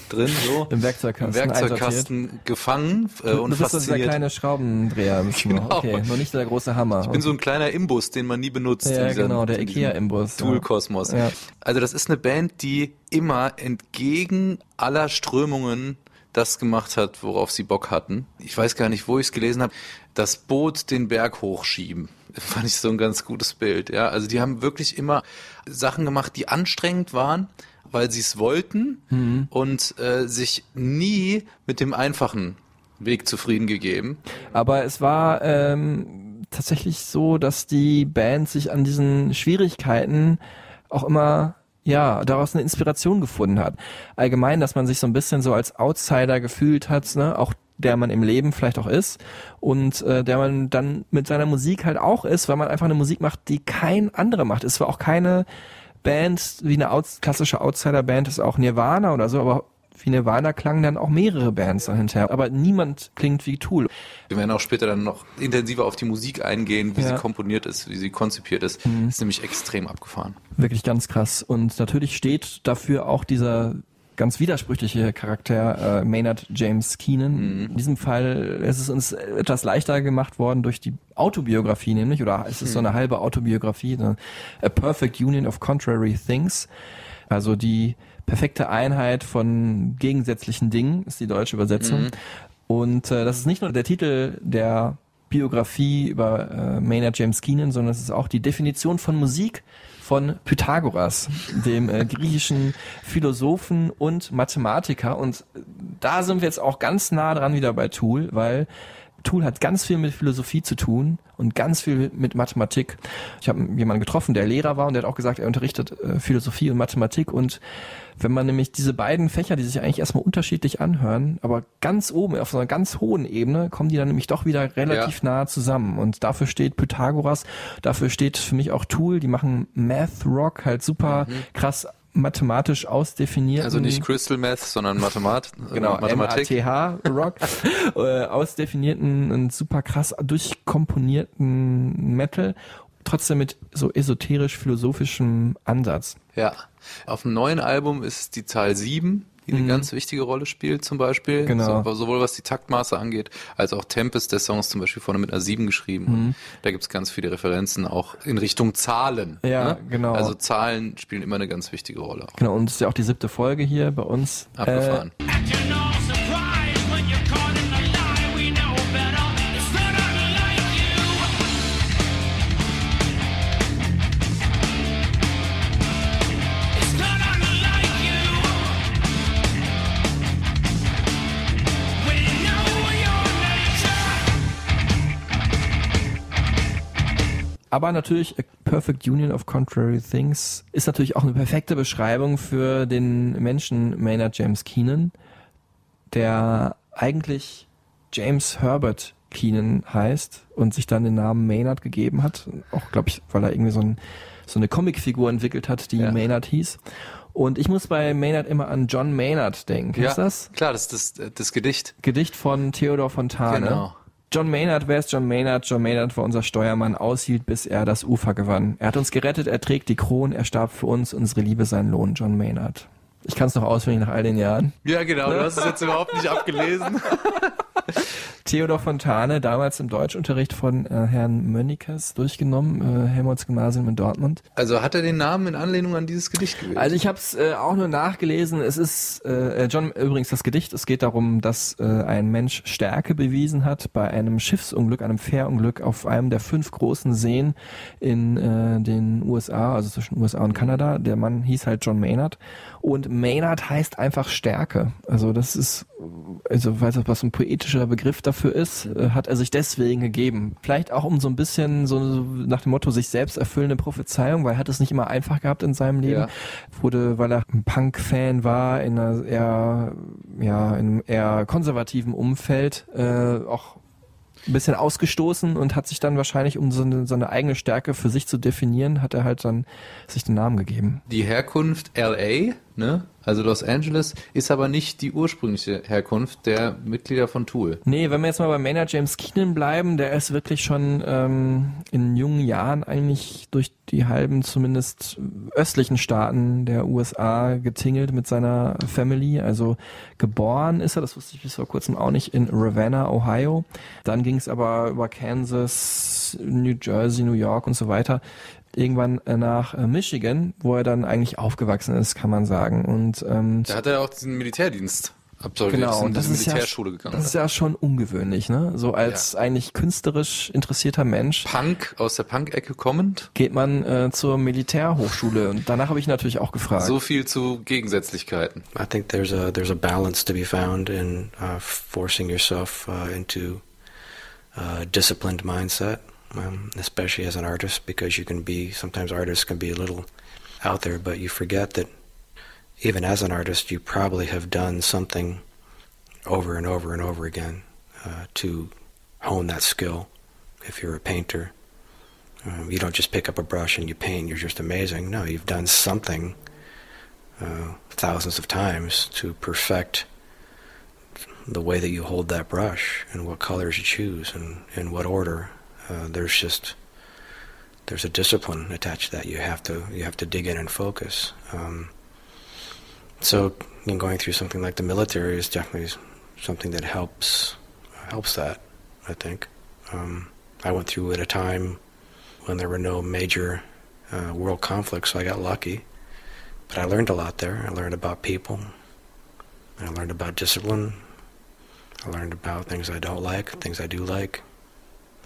Speaker 1: drin, so. [laughs]
Speaker 2: Im Werkzeugkasten
Speaker 1: Im Werkzeugkasten gefangen äh,
Speaker 2: Du
Speaker 1: und
Speaker 2: bist so dieser
Speaker 1: fasziniert.
Speaker 2: kleine Schraubendreher. du. [laughs]
Speaker 1: Genau.
Speaker 2: Okay, noch nicht der große Hammer.
Speaker 1: Ich bin so ein kleiner Imbus, den man nie benutzt.
Speaker 2: Ja, genau, der Ikea-Imbus.
Speaker 1: Tool-Kosmos.
Speaker 2: Ja.
Speaker 1: Also das ist eine Band, die immer entgegen aller Strömungen das gemacht hat, worauf sie Bock hatten. Ich weiß gar nicht, wo ich es gelesen habe. Das Boot den Berg hochschieben. [laughs] Fand ich so ein ganz gutes Bild. Ja, also die haben wirklich immer Sachen gemacht, die anstrengend waren, weil sie es wollten
Speaker 2: Mhm.
Speaker 1: und äh, sich nie mit dem einfachen Weg zufrieden gegeben.
Speaker 2: Aber es war ähm, tatsächlich so, dass die Band sich an diesen Schwierigkeiten auch immer ja, daraus eine Inspiration gefunden hat. Allgemein, dass man sich so ein bisschen so als Outsider gefühlt hat, ne, auch der man im Leben vielleicht auch ist und äh, der man dann mit seiner Musik halt auch ist, weil man einfach eine Musik macht, die kein anderer macht. Es war auch keine Band wie eine Outs klassische Outsider-Band, ist auch Nirvana oder so, aber wie Nirvana klangen dann auch mehrere Bands dahinter. Aber niemand klingt wie Tool.
Speaker 1: Wir werden auch später dann noch intensiver auf die Musik eingehen, wie
Speaker 2: Ja. Mhm.
Speaker 1: sie komponiert ist, wie sie konzipiert ist. Ist nämlich extrem abgefahren.
Speaker 2: Wirklich ganz krass. Und natürlich steht dafür auch dieser ganz widersprüchliche Charakter äh, Maynard James Keenan. In diesem Fall ist es uns etwas leichter gemacht worden durch die Autobiografie nämlich, oder es ist so eine halbe Autobiografie, eine A Perfect Union of Contrary Things. Also die perfekte Einheit von gegensätzlichen Dingen ist die deutsche Übersetzung. Und äh, das ist nicht nur der Titel der Biografie über äh, Maynard James Keenan, sondern es ist auch die Definition von Musik von Pythagoras, dem äh, griechischen Philosophen und Mathematiker. Und da sind wir jetzt auch ganz nah dran wieder bei Tool, weil Tool hat ganz viel mit Philosophie zu tun und ganz viel mit Mathematik. Ich habe jemanden getroffen, der Lehrer war und der hat auch gesagt, er unterrichtet äh, Philosophie und Mathematik und wenn man nämlich diese beiden Fächer, die sich eigentlich erstmal unterschiedlich anhören, aber ganz oben auf so einer ganz hohen Ebene, kommen die dann nämlich doch wieder relativ nah zusammen und dafür steht Pythagoras, dafür steht für mich auch Tool, die machen Math Rock halt super krass mathematisch ausdefiniert.
Speaker 1: Also nicht Crystal Meth, sondern Mathemat
Speaker 2: genau,
Speaker 1: Mathematik.
Speaker 2: MATH Rock, [laughs] äh, ausdefinierten und super krass durchkomponierten Metal, trotzdem mit so esoterisch-philosophischem Ansatz.
Speaker 1: Ja. Auf dem neuen Album ist die Zahl 7, die eine ganz wichtige Rolle spielt zum Beispiel.
Speaker 2: Mhm. Genau.
Speaker 1: So, sowohl was die Taktmaße angeht, als auch Tempest, der Song ist zum Beispiel vorne mit einer 7 geschrieben.
Speaker 2: Mhm.
Speaker 1: Da gibt's ganz viele Referenzen auch in Richtung Zahlen.
Speaker 2: Ja,
Speaker 1: ne?
Speaker 2: genau.
Speaker 1: Also Zahlen spielen immer eine ganz wichtige Rolle. Auch.
Speaker 2: Genau, und es ist ja auch die siebte Folge hier bei uns.
Speaker 1: Abgefahren.
Speaker 4: Acting
Speaker 2: Aber natürlich, A Perfect Union of Contrary Things ist natürlich auch eine perfekte Beschreibung für den Menschen Maynard James Keenan, der eigentlich James Herbert Keenan heißt und sich dann den Namen Maynard gegeben hat. Auch, glaube ich, weil er irgendwie so, ein, so eine Comicfigur entwickelt hat, die
Speaker 1: Ja.
Speaker 2: Maynard hieß. Und ich muss bei Maynard immer an John Maynard denken. Kennst du das?
Speaker 1: klar, das ist das, das Gedicht.
Speaker 2: Gedicht von Theodor Fontane.
Speaker 1: Genau.
Speaker 2: John Maynard, wer ist John Maynard? John Maynard war unser Steuermann, aushielt, bis er das Ufer gewann. Er hat uns gerettet, er trägt die Kron, er starb für uns, unsere Liebe sein Lohn, John Maynard. Ich kann es noch auswendig nach all den Jahren.
Speaker 1: Ja, genau, du hast es jetzt überhaupt nicht abgelesen. [laughs]
Speaker 2: Theodor Fontane, damals im Deutschunterricht von äh, Herrn Mönnikes durchgenommen, äh, Helmholtz Gymnasium in Dortmund.
Speaker 1: Also hat er den Namen in Anlehnung an dieses Gedicht gewählt?
Speaker 2: Also ich habe es äh, auch nur nachgelesen. Es ist äh, John übrigens das Gedicht. Es geht darum, dass äh, ein Mensch Stärke bewiesen hat bei einem Schiffsunglück, einem Fährunglück auf einem der fünf großen Seen in äh, den USA, also zwischen USA und Kanada. Der Mann hieß halt John Maynard und Maynard heißt einfach Stärke. Also das ist also weiß ich, was ein poetischer Begriff dafür ist, äh, hat er sich deswegen gegeben. Vielleicht auch um so ein bisschen so nach dem Motto sich selbst erfüllende Prophezeiung, weil er hat es nicht immer einfach gehabt in seinem Leben.
Speaker 1: Ja.
Speaker 2: Wurde, weil er ein Punk-Fan war, in einer eher, ja, in einem eher konservativen Umfeld, äh, auch ein bisschen ausgestoßen und hat sich dann wahrscheinlich, um so eine, so eine eigene Stärke für sich zu definieren, hat er halt dann sich den Namen gegeben.
Speaker 1: Die Herkunft LA, ne? Also Los Angeles, ist aber nicht die ursprüngliche Herkunft der Mitglieder von Tool.
Speaker 2: Nee, wenn wir jetzt mal bei Maynard James Keenan bleiben, der ist wirklich schon ähm, in jungen Jahren eigentlich durch die halben, zumindest östlichen Staaten der USA getingelt mit seiner Family. Also geboren ist er, das wusste ich bis vor kurzem auch nicht, in Ravenna, Ohio. Dann ging es aber über Kansas, New Jersey, New York und so weiter irgendwann äh, nach äh, Michigan, wo er dann eigentlich aufgewachsen ist, kann man sagen. Und ähm,
Speaker 1: Da hat er auch diesen Militärdienst absolviert,
Speaker 2: Genau,
Speaker 1: ist in
Speaker 2: und das
Speaker 1: diese
Speaker 2: ist ja-
Speaker 1: Militärschule gegangen.
Speaker 2: das ist ja schon ungewöhnlich, ne? So als eigentlich künstlerisch interessierter Mensch
Speaker 1: Punk, aus der Punk-Ecke kommend.
Speaker 2: geht man äh, zur Militärhochschule und danach habe ich natürlich auch gefragt.
Speaker 1: So viel zu Gegensätzlichkeiten.
Speaker 3: I think there's a there's a balance to be found in uh, forcing yourself uh, into a disciplined mindset, um, especially as an artist, because you can be sometimes artists can be a little out there, but you forget that even as an artist, you probably have done something over and over and over again uh, to hone that skill. If you're a painter, um, you don't just pick up a brush and you paint. You're just amazing. No, you've done something uh, thousands of times to perfect the way that you hold that brush and what colors you choose and in what order. Uh, there's just there's a discipline attached to that. You have to you have to dig in and focus. Um, so in going through something like the military is definitely something that helps helps that. I think um, I went through at a time when there were no major uh, world conflicts, so I got lucky. But I learned a lot there. I learned about people. I learned about discipline. I learned about things I don't like, things I do like.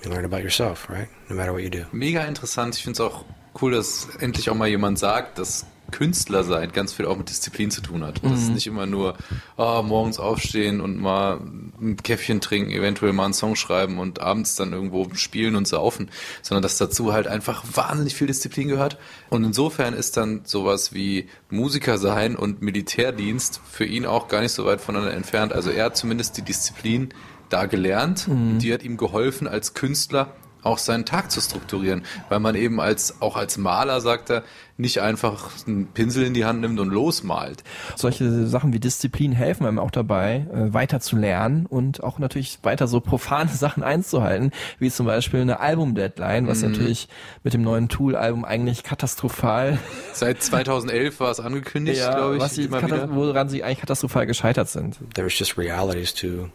Speaker 3: You learn about yourself, right? No matter what you do.
Speaker 1: Mega interessant. Ich finde es auch cool, dass endlich auch mal jemand sagt, dass Künstler sein ganz viel auch mit Disziplin zu tun hat. Dass es nicht immer nur ah, morgens aufstehen und mal ein Käffchen trinken, eventuell mal einen Song schreiben und abends dann irgendwo spielen und saufen, sondern dass dazu halt einfach wahnsinnig viel Disziplin gehört. Und insofern ist dann sowas wie Musiker sein und Militärdienst für ihn auch gar nicht so weit voneinander entfernt. Also er hat zumindest die Disziplin da gelernt. Die hat ihm geholfen, als Künstler auch seinen Tag zu strukturieren, weil man eben als auch als Maler sagt er nicht einfach einen Pinsel in die Hand nimmt und losmalt.
Speaker 2: Solche Sachen wie Disziplin helfen einem auch dabei, äh, weiter zu lernen und auch natürlich weiter so profane [laughs] Sachen einzuhalten, wie zum Beispiel eine Album-Deadline, was natürlich mit dem neuen Tool-Album eigentlich katastrophal, [laughs]
Speaker 1: Seit 2011 war es angekündigt, glaube ich,
Speaker 2: was sie,
Speaker 1: immer
Speaker 2: kata-
Speaker 1: wieder.
Speaker 2: woran sie eigentlich katastrophal gescheitert sind.
Speaker 3: There's just realities to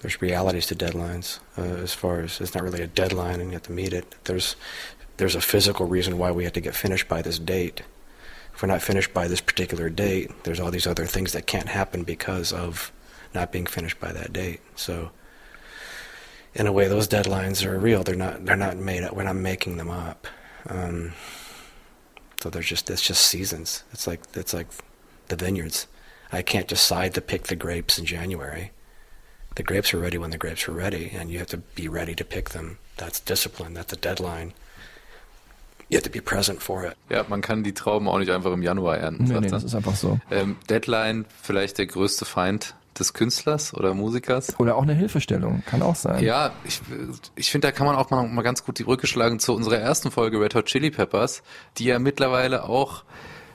Speaker 3: there's realities to deadlines uh, as far as it's not really a deadline and you have to meet it. There's there's a physical reason why we have to get finished by this date. If we're not finished by this particular date, there's all these other things that can't happen because of not being finished by that date. So in a way those deadlines are real. They're not they're not made up. We're not making them up. Um, so there's just it's just seasons. It's like it's like the vineyards. I can't decide to pick the grapes in January. The grapes are ready when the grapes are ready, and you have to be ready to pick them. That's discipline. That's a deadline. You have to be present for it.
Speaker 1: Ja, man kann die Trauben auch nicht einfach im Januar ernten,
Speaker 2: Nee, nee, das ist einfach so.
Speaker 1: Ähm, Deadline, vielleicht der größte Feind des Künstlers oder Musikers.
Speaker 2: Oder auch eine Hilfestellung, kann auch sein.
Speaker 1: Ja, ich, ich finde, da kann man auch mal, mal ganz gut die Brücke schlagen zu unserer ersten Folge Red Hot Chili Peppers, die ja mittlerweile auch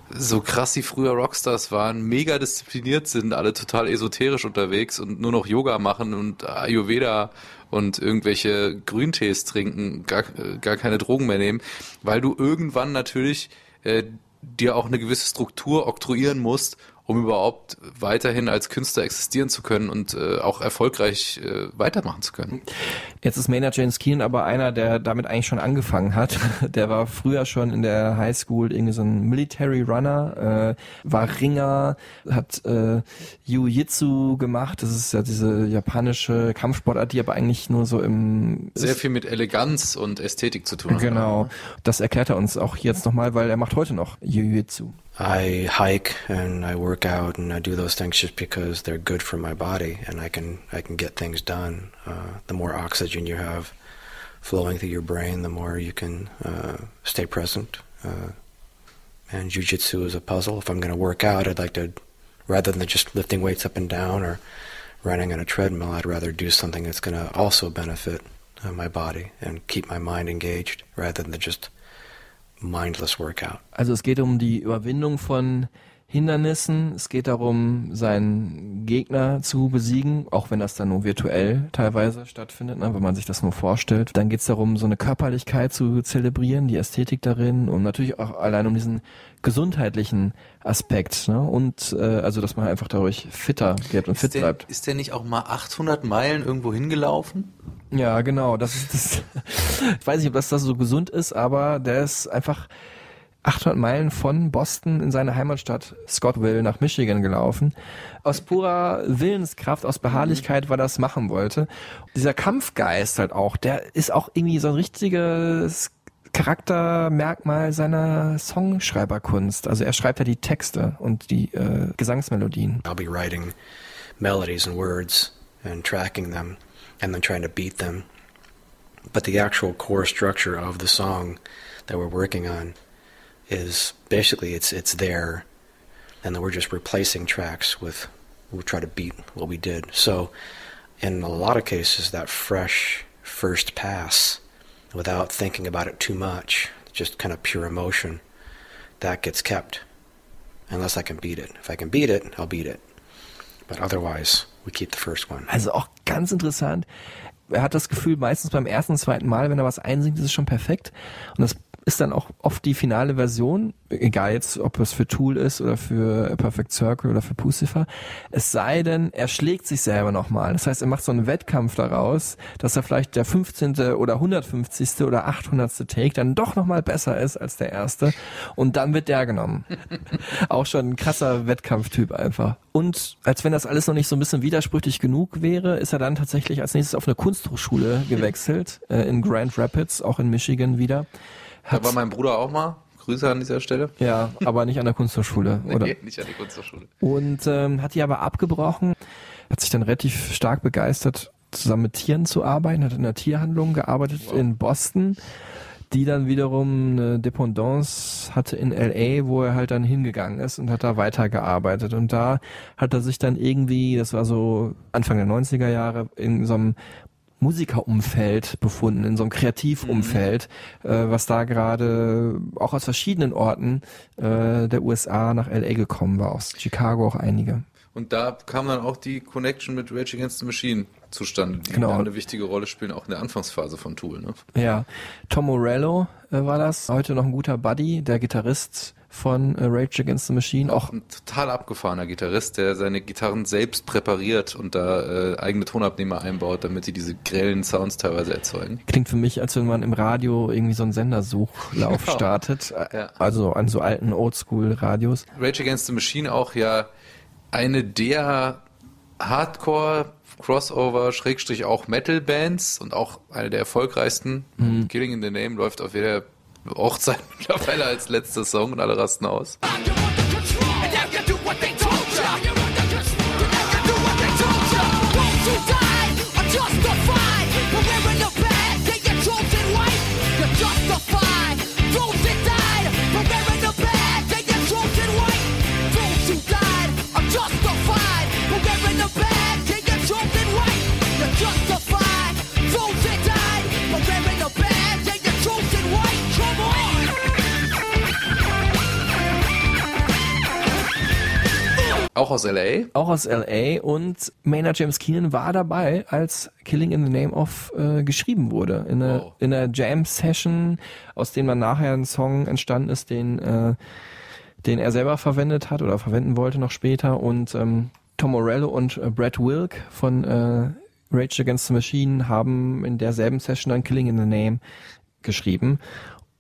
Speaker 1: so krass die früher Rockstars waren, mega diszipliniert sind, alle total esoterisch unterwegs und nur noch Yoga machen und Ayurveda und irgendwelche Grüntees trinken, gar, äh, gar keine Drogen mehr nehmen, weil du irgendwann natürlich äh, dir auch eine gewisse Struktur oktroyieren musst, um überhaupt weiterhin als Künstler existieren zu können und äh, auch erfolgreich äh, weitermachen zu können.
Speaker 2: Jetzt ist Maynard James Keenan aber einer, der damit eigentlich schon angefangen hat. [laughs] Der war früher schon in der Highschool irgendwie so ein Military Runner, äh, war Ringer, hat äh, Jiu-Jitsu gemacht. Das ist ja diese japanische Kampfsportart, die aber eigentlich nur so im
Speaker 1: Sehr viel mit Eleganz und Ästhetik zu tun hat.
Speaker 2: Genau. Das erklärt er uns auch jetzt nochmal, weil er macht heute noch Jiu-Jitsu.
Speaker 3: I hike and I work out and I do those things just because they're good for my body and I can I can get things done. Uh, the more oxygen you have flowing through your brain, the more you can uh, stay present. Uh, and jujitsu is a puzzle. If I'm going to work out, I'd like to, rather than just lifting weights up and down or running on a treadmill, I'd rather do something that's going to also benefit uh, my body and keep my mind engaged rather than just mindless workout.
Speaker 2: Also es geht um die Überwindung von Hindernissen. Es geht darum, seinen Gegner zu besiegen, auch wenn das dann nur virtuell teilweise stattfindet, ne, wenn man sich das nur vorstellt. Dann geht es darum, so eine Körperlichkeit zu zelebrieren, die Ästhetik darin und natürlich auch allein um diesen gesundheitlichen Aspekt. Ne? Und äh, also, dass man einfach dadurch fitter wird und fit
Speaker 1: Ist der,
Speaker 2: bleibt.
Speaker 1: ist der nicht auch mal 800 Meilen irgendwo hingelaufen?
Speaker 2: Ja, genau. Das ist das. [laughs] ich weiß nicht, ob das, das so gesund ist, aber der ist einfach 800 Meilen von Boston in seine Heimatstadt Scottville nach Michigan gelaufen. Aus purer Willenskraft, aus Beharrlichkeit, weil er das machen wollte. Dieser Kampfgeist halt auch, der ist auch irgendwie so ein richtiges Charaktermerkmal seiner Songschreiberkunst. Also er schreibt ja die Texte und die äh, Gesangsmelodien.
Speaker 3: I'll be writing melodies and words and tracking them and then trying to beat them. But the actual core structure of the song that we're working on is basically it's it's there and then we're just replacing tracks with we try to beat what we did. So in a lot of cases that fresh first pass without thinking about it too much, just kind of pure emotion, that gets kept. Unless I can beat it. If I can beat it, I'll beat it. But otherwise, we keep the first one.
Speaker 2: Also auch ganz interessant. Er hat das Gefühl, meistens beim ersten, zweiten Mal, wenn er was einsingt, ist es schon perfekt. Und das ist dann auch oft die finale Version, egal jetzt, ob es für Tool ist oder für Perfect Circle oder für Pucifer. Es sei denn, er schlägt sich selber nochmal. Das heißt, er macht so einen Wettkampf daraus, dass er vielleicht der 15. oder 150. oder 800. Take dann doch nochmal besser ist als der erste. Und dann wird der genommen. [laughs] auch schon ein krasser Wettkampftyp einfach. Und als wenn das alles noch nicht so ein bisschen widersprüchlich genug wäre, ist er dann tatsächlich als nächstes auf eine Kunsthochschule gewechselt, äh, in Grand Rapids, auch in Michigan wieder.
Speaker 1: Da war mein Bruder auch mal. Grüße an dieser Stelle.
Speaker 2: Ja, aber nicht an der Kunsthochschule, oder?
Speaker 1: Nee, nicht an die Kunsthochschule.
Speaker 2: Und ähm, hat die aber abgebrochen, hat sich dann relativ stark begeistert, zusammen mit Tieren zu arbeiten, hat in der Tierhandlung gearbeitet in Boston, die dann wiederum eine Dependance hatte in LA, wo er halt dann hingegangen ist und hat da weitergearbeitet. Und da hat er sich dann irgendwie, das war so Anfang der 90er Jahre, in so einem Musikerumfeld befunden, in so einem Kreativumfeld, äh, was da gerade auch aus verschiedenen Orten äh, der USA nach LA gekommen war, aus Chicago auch einige.
Speaker 1: Und da kam dann auch die Connection mit Rage Against the Machine zustande, die
Speaker 2: Genau.
Speaker 1: eine wichtige Rolle spielen, auch in der Anfangsphase von Tool. Ne?
Speaker 2: Ja, Tom Morello äh, war das, heute noch ein guter Buddy, der Gitarrist von äh, Rage Against the Machine, auch
Speaker 1: Ein total abgefahrener Gitarrist, der seine Gitarren selbst präpariert und da äh, eigene Tonabnehmer einbaut, damit die diese grellen Sounds teilweise erzeugen.
Speaker 2: klingt für mich, als wenn man im Radio irgendwie so einen Sendersuchlauf [laughs]
Speaker 1: Genau.
Speaker 2: startet,
Speaker 1: Ja.
Speaker 2: also an so alten Oldschool-Radios.
Speaker 1: Rage Against the Machine auch ja eine der Hardcore Crossover Schrägstrich auch Metal Bands und auch eine der erfolgreichsten.
Speaker 2: Mhm.
Speaker 1: Killing in the Name läuft auf jeder Hochzeit [laughs] mittlerweile als letzter Song und alle rasten aus.
Speaker 4: Justified
Speaker 1: Auch aus L.A.?
Speaker 2: auch aus LA und Maynard James Keenan war dabei, als Killing in the Name of äh, geschrieben wurde. In einer,
Speaker 1: Wow.
Speaker 2: in einer Jam-Session, aus dem dann nachher ein Song entstanden ist, den, äh, den er selber verwendet hat oder verwenden wollte noch später. Und ähm, Tom Morello und äh, Brad Wilk von äh, Rage Against the Machine haben in derselben Session dann Killing in the Name geschrieben.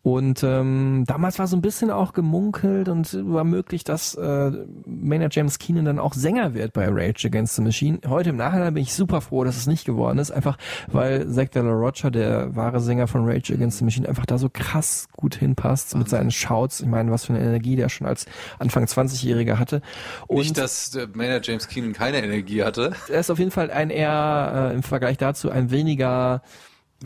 Speaker 2: Und ähm, damals war so ein bisschen auch gemunkelt und war möglich, dass äh, Maynard James Keenan dann auch Sänger wird bei Rage Against the Machine. Heute im Nachhinein bin ich super froh, dass es nicht geworden ist, einfach weil Zack De La Rocha, der wahre Sänger von Rage Against the Machine, einfach da so krass gut hinpasst mit seinen Shouts. Ich meine, was für eine Energie der schon als Anfang 20-Jähriger hatte. Und
Speaker 1: Nicht, dass äh, Maynard James Keenan keine Energie hatte.
Speaker 2: er ist auf jeden Fall ein eher äh, im Vergleich dazu ein weniger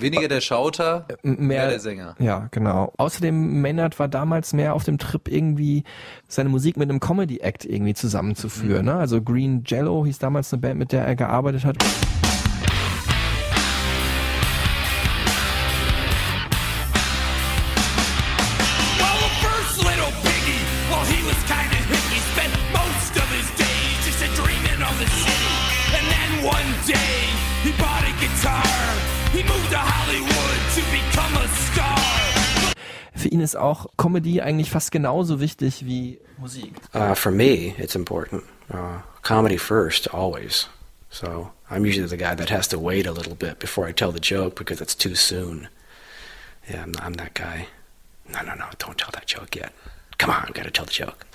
Speaker 1: Weniger der Schauter,
Speaker 2: mehr,
Speaker 1: mehr der Sänger.
Speaker 2: Ja, genau. Außerdem Maynard war damals mehr auf dem Trip irgendwie seine Musik mit einem Comedy Act irgendwie zusammenzuführen. Ne? Also Green Jello hieß damals eine Band, mit der er gearbeitet hat. Auch Comedy eigentlich fast genauso wichtig wie Musik.
Speaker 3: Uh, for me, it's important. Uh, comedy first, always. So I'm usually the guy that has to wait a little bit before I tell the joke because it's too soon. Yeah, I'm, I'm that guy. No, no, no, don't tell that joke yet. Come on, gotta tell the joke.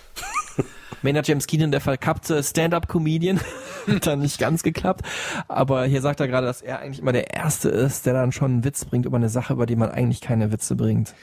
Speaker 2: Maynard James Keenan, der verkappte Stand-up-Comedian, [laughs] hat dann nicht ganz geklappt. Aber hier sagt er gerade, dass er eigentlich immer der Erste ist, der dann schon einen Witz bringt über eine Sache, über die man eigentlich keine Witze bringt.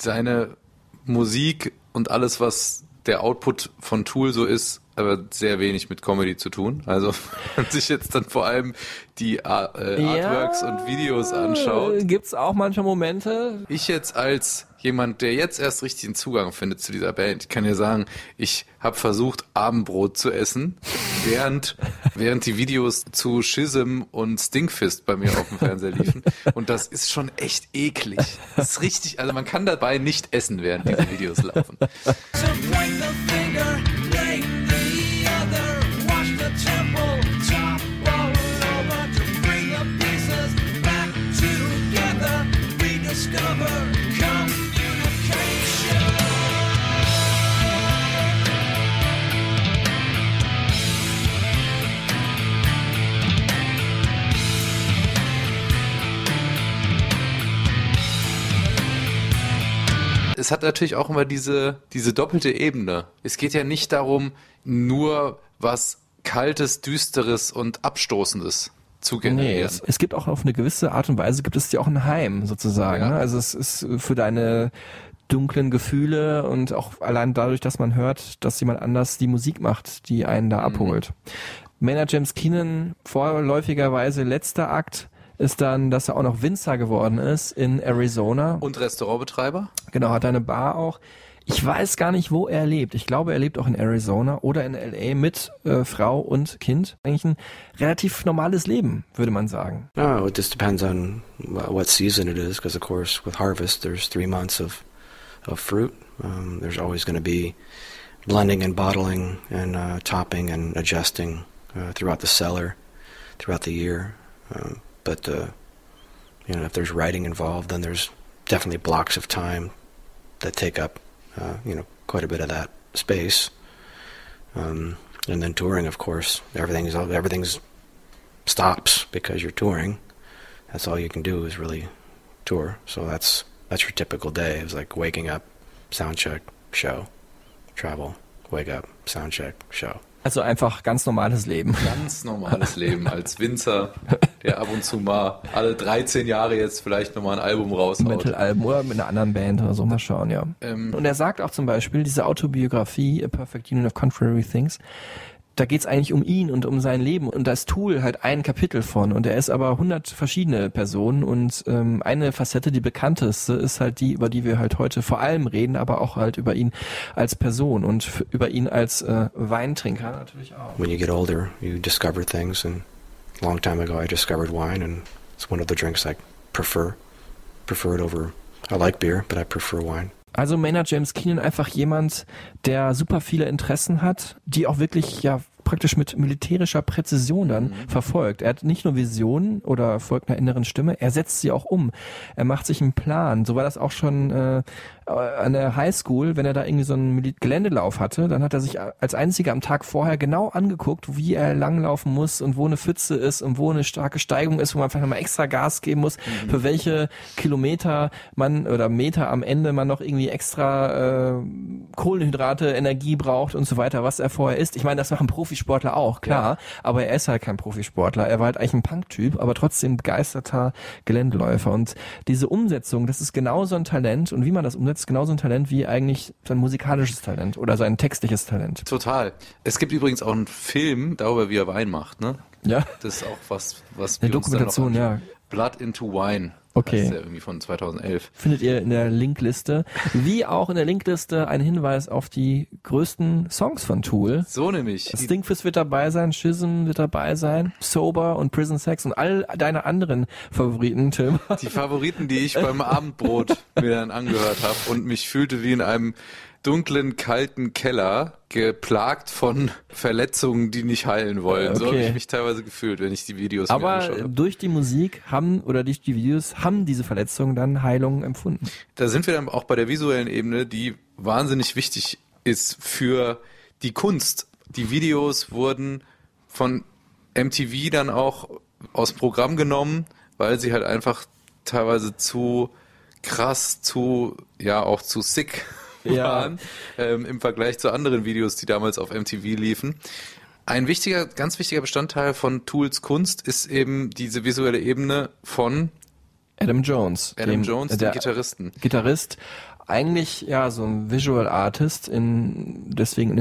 Speaker 1: Seine Musik und alles, was der Output von Tool so ist, aber sehr wenig mit Comedy zu tun. Also [laughs] wenn man sich jetzt dann vor allem die Ar- äh, Artworks und Videos anschaut.
Speaker 2: Gibt's auch manche Momente.
Speaker 1: Ich jetzt als jemand, der jetzt erst richtigen Zugang findet zu dieser Band, ich kann ja sagen, ich habe versucht, Abendbrot zu essen, während, während die Videos zu Schism und Stinkfist bei mir auf dem Fernseher liefen. Und das ist schon echt eklig. Das ist richtig, also man kann dabei nicht essen, während diese Videos laufen. Es hat natürlich auch immer diese, diese doppelte Ebene. Es geht ja nicht darum, nur was Kaltes, Düsteres und Abstoßendes zu
Speaker 2: Nee,
Speaker 1: generieren.
Speaker 2: es, es gibt auch auf eine gewisse Art und Weise gibt es dir auch ein Heim sozusagen.
Speaker 1: Ja.
Speaker 2: Ne? Also es ist für deine dunklen Gefühle und auch allein dadurch, dass man hört, dass jemand anders die Musik macht, die einen da abholt. Maynard James Keenan, vorläufigerweise letzter Akt, ist dann, dass er auch noch Winzer geworden ist in Arizona.
Speaker 1: Und Restaurantbetreiber?
Speaker 2: Genau, hat eine Bar auch. Ich weiß gar nicht, wo er lebt. Ich glaube, er lebt auch in Arizona oder in LA mit äh, Frau und Kind. Eigentlich ein relativ normales Leben, würde man sagen.
Speaker 3: No, it just depends on wh- what season it is, because of course with harvest there's three months of of fruit. Um, there's always going to be blending and bottling and uh, topping and adjusting uh, throughout the cellar, throughout the year. Um, but uh, you know, if there's writing involved, then there's definitely blocks of time that take up uh, you know quite a bit of that space. Um, and then touring, of course, everything's everything's stops because you're touring. That's all you can do is really tour. So that's that's your typical day. It's like waking up, sound check, show, travel, wake up, sound check, show.
Speaker 2: Also einfach ganz normales Leben.
Speaker 1: Ganz normales Leben als Winzer, der ab und zu mal alle 13 Jahre jetzt vielleicht nochmal ein Album raushaut.
Speaker 2: Metal-Album oder mit einer anderen Band oder so, mal schauen, ja.
Speaker 1: Ähm,
Speaker 2: Und er sagt auch zum Beispiel, diese Autobiografie, A Perfect Union of Contrary Things, da geht's eigentlich um ihn und um sein Leben. Und da ist Tool halt ein Kapitel von. Und er ist aber 100 verschiedene Personen. Und ähm, eine Facette, die bekannteste, ist halt die, über die wir halt heute vor allem reden, aber auch halt über ihn als Person und über ihn als äh, Weintrinker natürlich auch.
Speaker 3: When you get older, you discover things. And a long time ago, I discovered wine, and it's one of the drinks I prefer. Prefer it over. I like beer, but I prefer wine.
Speaker 2: Also Maynard James Keenan einfach jemand, der super viele Interessen hat, die auch wirklich ja praktisch mit militärischer Präzision dann verfolgt. Er hat nicht nur Visionen oder folgt einer inneren Stimme, er setzt sie auch um. Er macht sich einen Plan. So war das auch schon äh, an der Highschool, wenn er da irgendwie so einen Geländelauf hatte, dann hat er sich als einziger am Tag vorher genau angeguckt, wie er langlaufen muss und wo eine Pfütze ist und wo eine starke Steigung ist, wo man einfach nochmal extra Gas geben muss, für welche Kilometer man oder Meter am Ende man noch irgendwie extra äh, Kohlenhydrate, Energie braucht und so weiter, was er vorher isst. Ich meine, das machen Profisportler auch, klar, aber er ist halt kein Profisportler. Er war halt eigentlich ein Punk-Typ, aber trotzdem begeisterter Geländeläufer. Und diese Umsetzung, das ist genauso ein Talent und wie man das umsetzt, genauso ein Talent wie eigentlich sein musikalisches Talent oder sein textliches Talent.
Speaker 1: Total. Es gibt übrigens auch einen Film darüber, wie er Wein macht, ne?
Speaker 2: Ja.
Speaker 1: Das ist auch was, was
Speaker 2: Eine Dokumentation, ja.
Speaker 1: Blood into Wine.
Speaker 2: Okay.
Speaker 1: Heißt der irgendwie von 2011.
Speaker 2: Findet ihr in der Linkliste. Wie auch in der Linkliste ein Hinweis auf die größten Songs von Tool.
Speaker 1: So nämlich.
Speaker 2: Stinkfist wird dabei sein, Schism wird dabei sein, Sober und Prison Sex und all deine anderen Favoriten, Tim.
Speaker 1: die Favoriten, die ich beim Abendbrot mir dann angehört habe und mich fühlte wie in einem dunklen, kalten Keller, geplagt von [laughs] Verletzungen, die nicht heilen wollen. So habe
Speaker 2: Okay.
Speaker 1: ich mich teilweise gefühlt, wenn ich die Videos mir
Speaker 2: Aber
Speaker 1: angeschaut habe.
Speaker 2: durch die Musik haben oder durch die Videos haben diese Verletzungen dann Heilung empfunden.
Speaker 1: Da sind wir dann auch bei der visuellen Ebene, die wahnsinnig wichtig ist für die Kunst. Die Videos wurden von MTV dann auch aus dem Programm genommen, weil sie halt einfach teilweise zu krass, zu, ja, auch zu sick
Speaker 2: Ja. [laughs]
Speaker 1: waren ähm, im Vergleich zu anderen Videos, die damals auf MTV liefen. Ein wichtiger, ganz wichtiger Bestandteil von Tools Kunst ist eben diese visuelle Ebene von
Speaker 2: Adam Jones.
Speaker 1: Adam
Speaker 2: dem-
Speaker 1: Jones, dem
Speaker 2: der
Speaker 1: Gitarristen.
Speaker 2: Gitarrist. Eigentlich ja so ein Visual Artist, in, deswegen in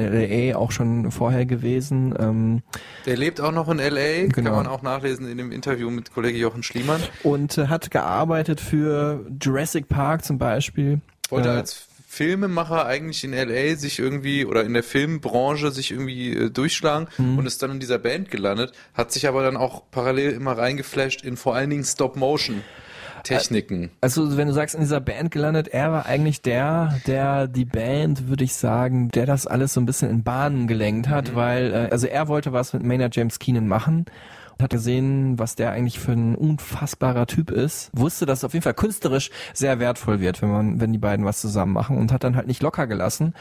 Speaker 2: LA auch schon vorher gewesen. Ähm,
Speaker 1: Der lebt auch noch in LA,
Speaker 2: Genau.
Speaker 1: kann man auch nachlesen in dem Interview mit Kollege Jochen Schliemann.
Speaker 2: und äh, hat gearbeitet für Jurassic Park zum Beispiel.
Speaker 1: Wollte
Speaker 2: Äh,
Speaker 1: als Filmemacher eigentlich in LA sich irgendwie oder in der Filmbranche sich irgendwie äh, durchschlagen
Speaker 2: Mhm.
Speaker 1: und ist dann in dieser Band gelandet, hat sich aber dann auch parallel immer reingeflasht in vor allen Dingen Stop-Motion. Techniken.
Speaker 2: Also wenn du sagst, in dieser Band gelandet, er war eigentlich der, der die Band, würde ich sagen, der das alles so ein bisschen in Bahnen gelenkt hat, weil, äh, also er wollte was mit Maynard James Keenan machen hat gesehen, was der eigentlich für ein unfassbarer Typ ist, wusste, dass es auf jeden Fall künstlerisch sehr wertvoll wird, wenn man, wenn die beiden was zusammen machen und hat dann halt nicht locker gelassen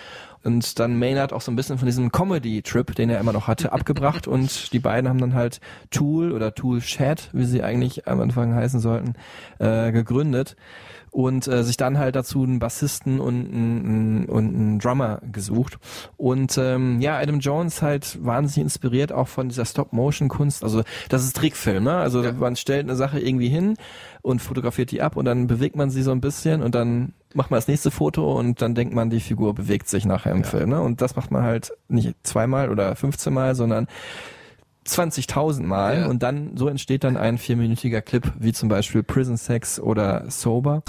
Speaker 2: und dann Maynard auch so ein bisschen von diesem Comedy-Trip, den er immer noch hatte, [laughs] abgebracht und die beiden haben dann halt Tool oder Tool Chat, wie sie eigentlich am Anfang heißen sollten, äh, gegründet und äh, sich dann halt dazu einen Bassisten und einen, und einen Drummer gesucht. Und ähm, ja, Adam Jones halt wahnsinnig inspiriert auch von dieser Stop-Motion-Kunst. Also das ist Trickfilm, ne? Also
Speaker 1: Ja.
Speaker 2: man stellt eine Sache irgendwie hin und fotografiert die ab und dann bewegt man sie so ein bisschen und dann macht man das nächste Foto und dann denkt man, die Figur bewegt sich nachher im Film. Ne? Und das macht man halt nicht zweimal oder 15 Mal, sondern 20.000 Mal
Speaker 1: Ja.
Speaker 2: und dann so entsteht dann ein vierminütiger Clip, wie zum Beispiel Prison Sex oder Sober.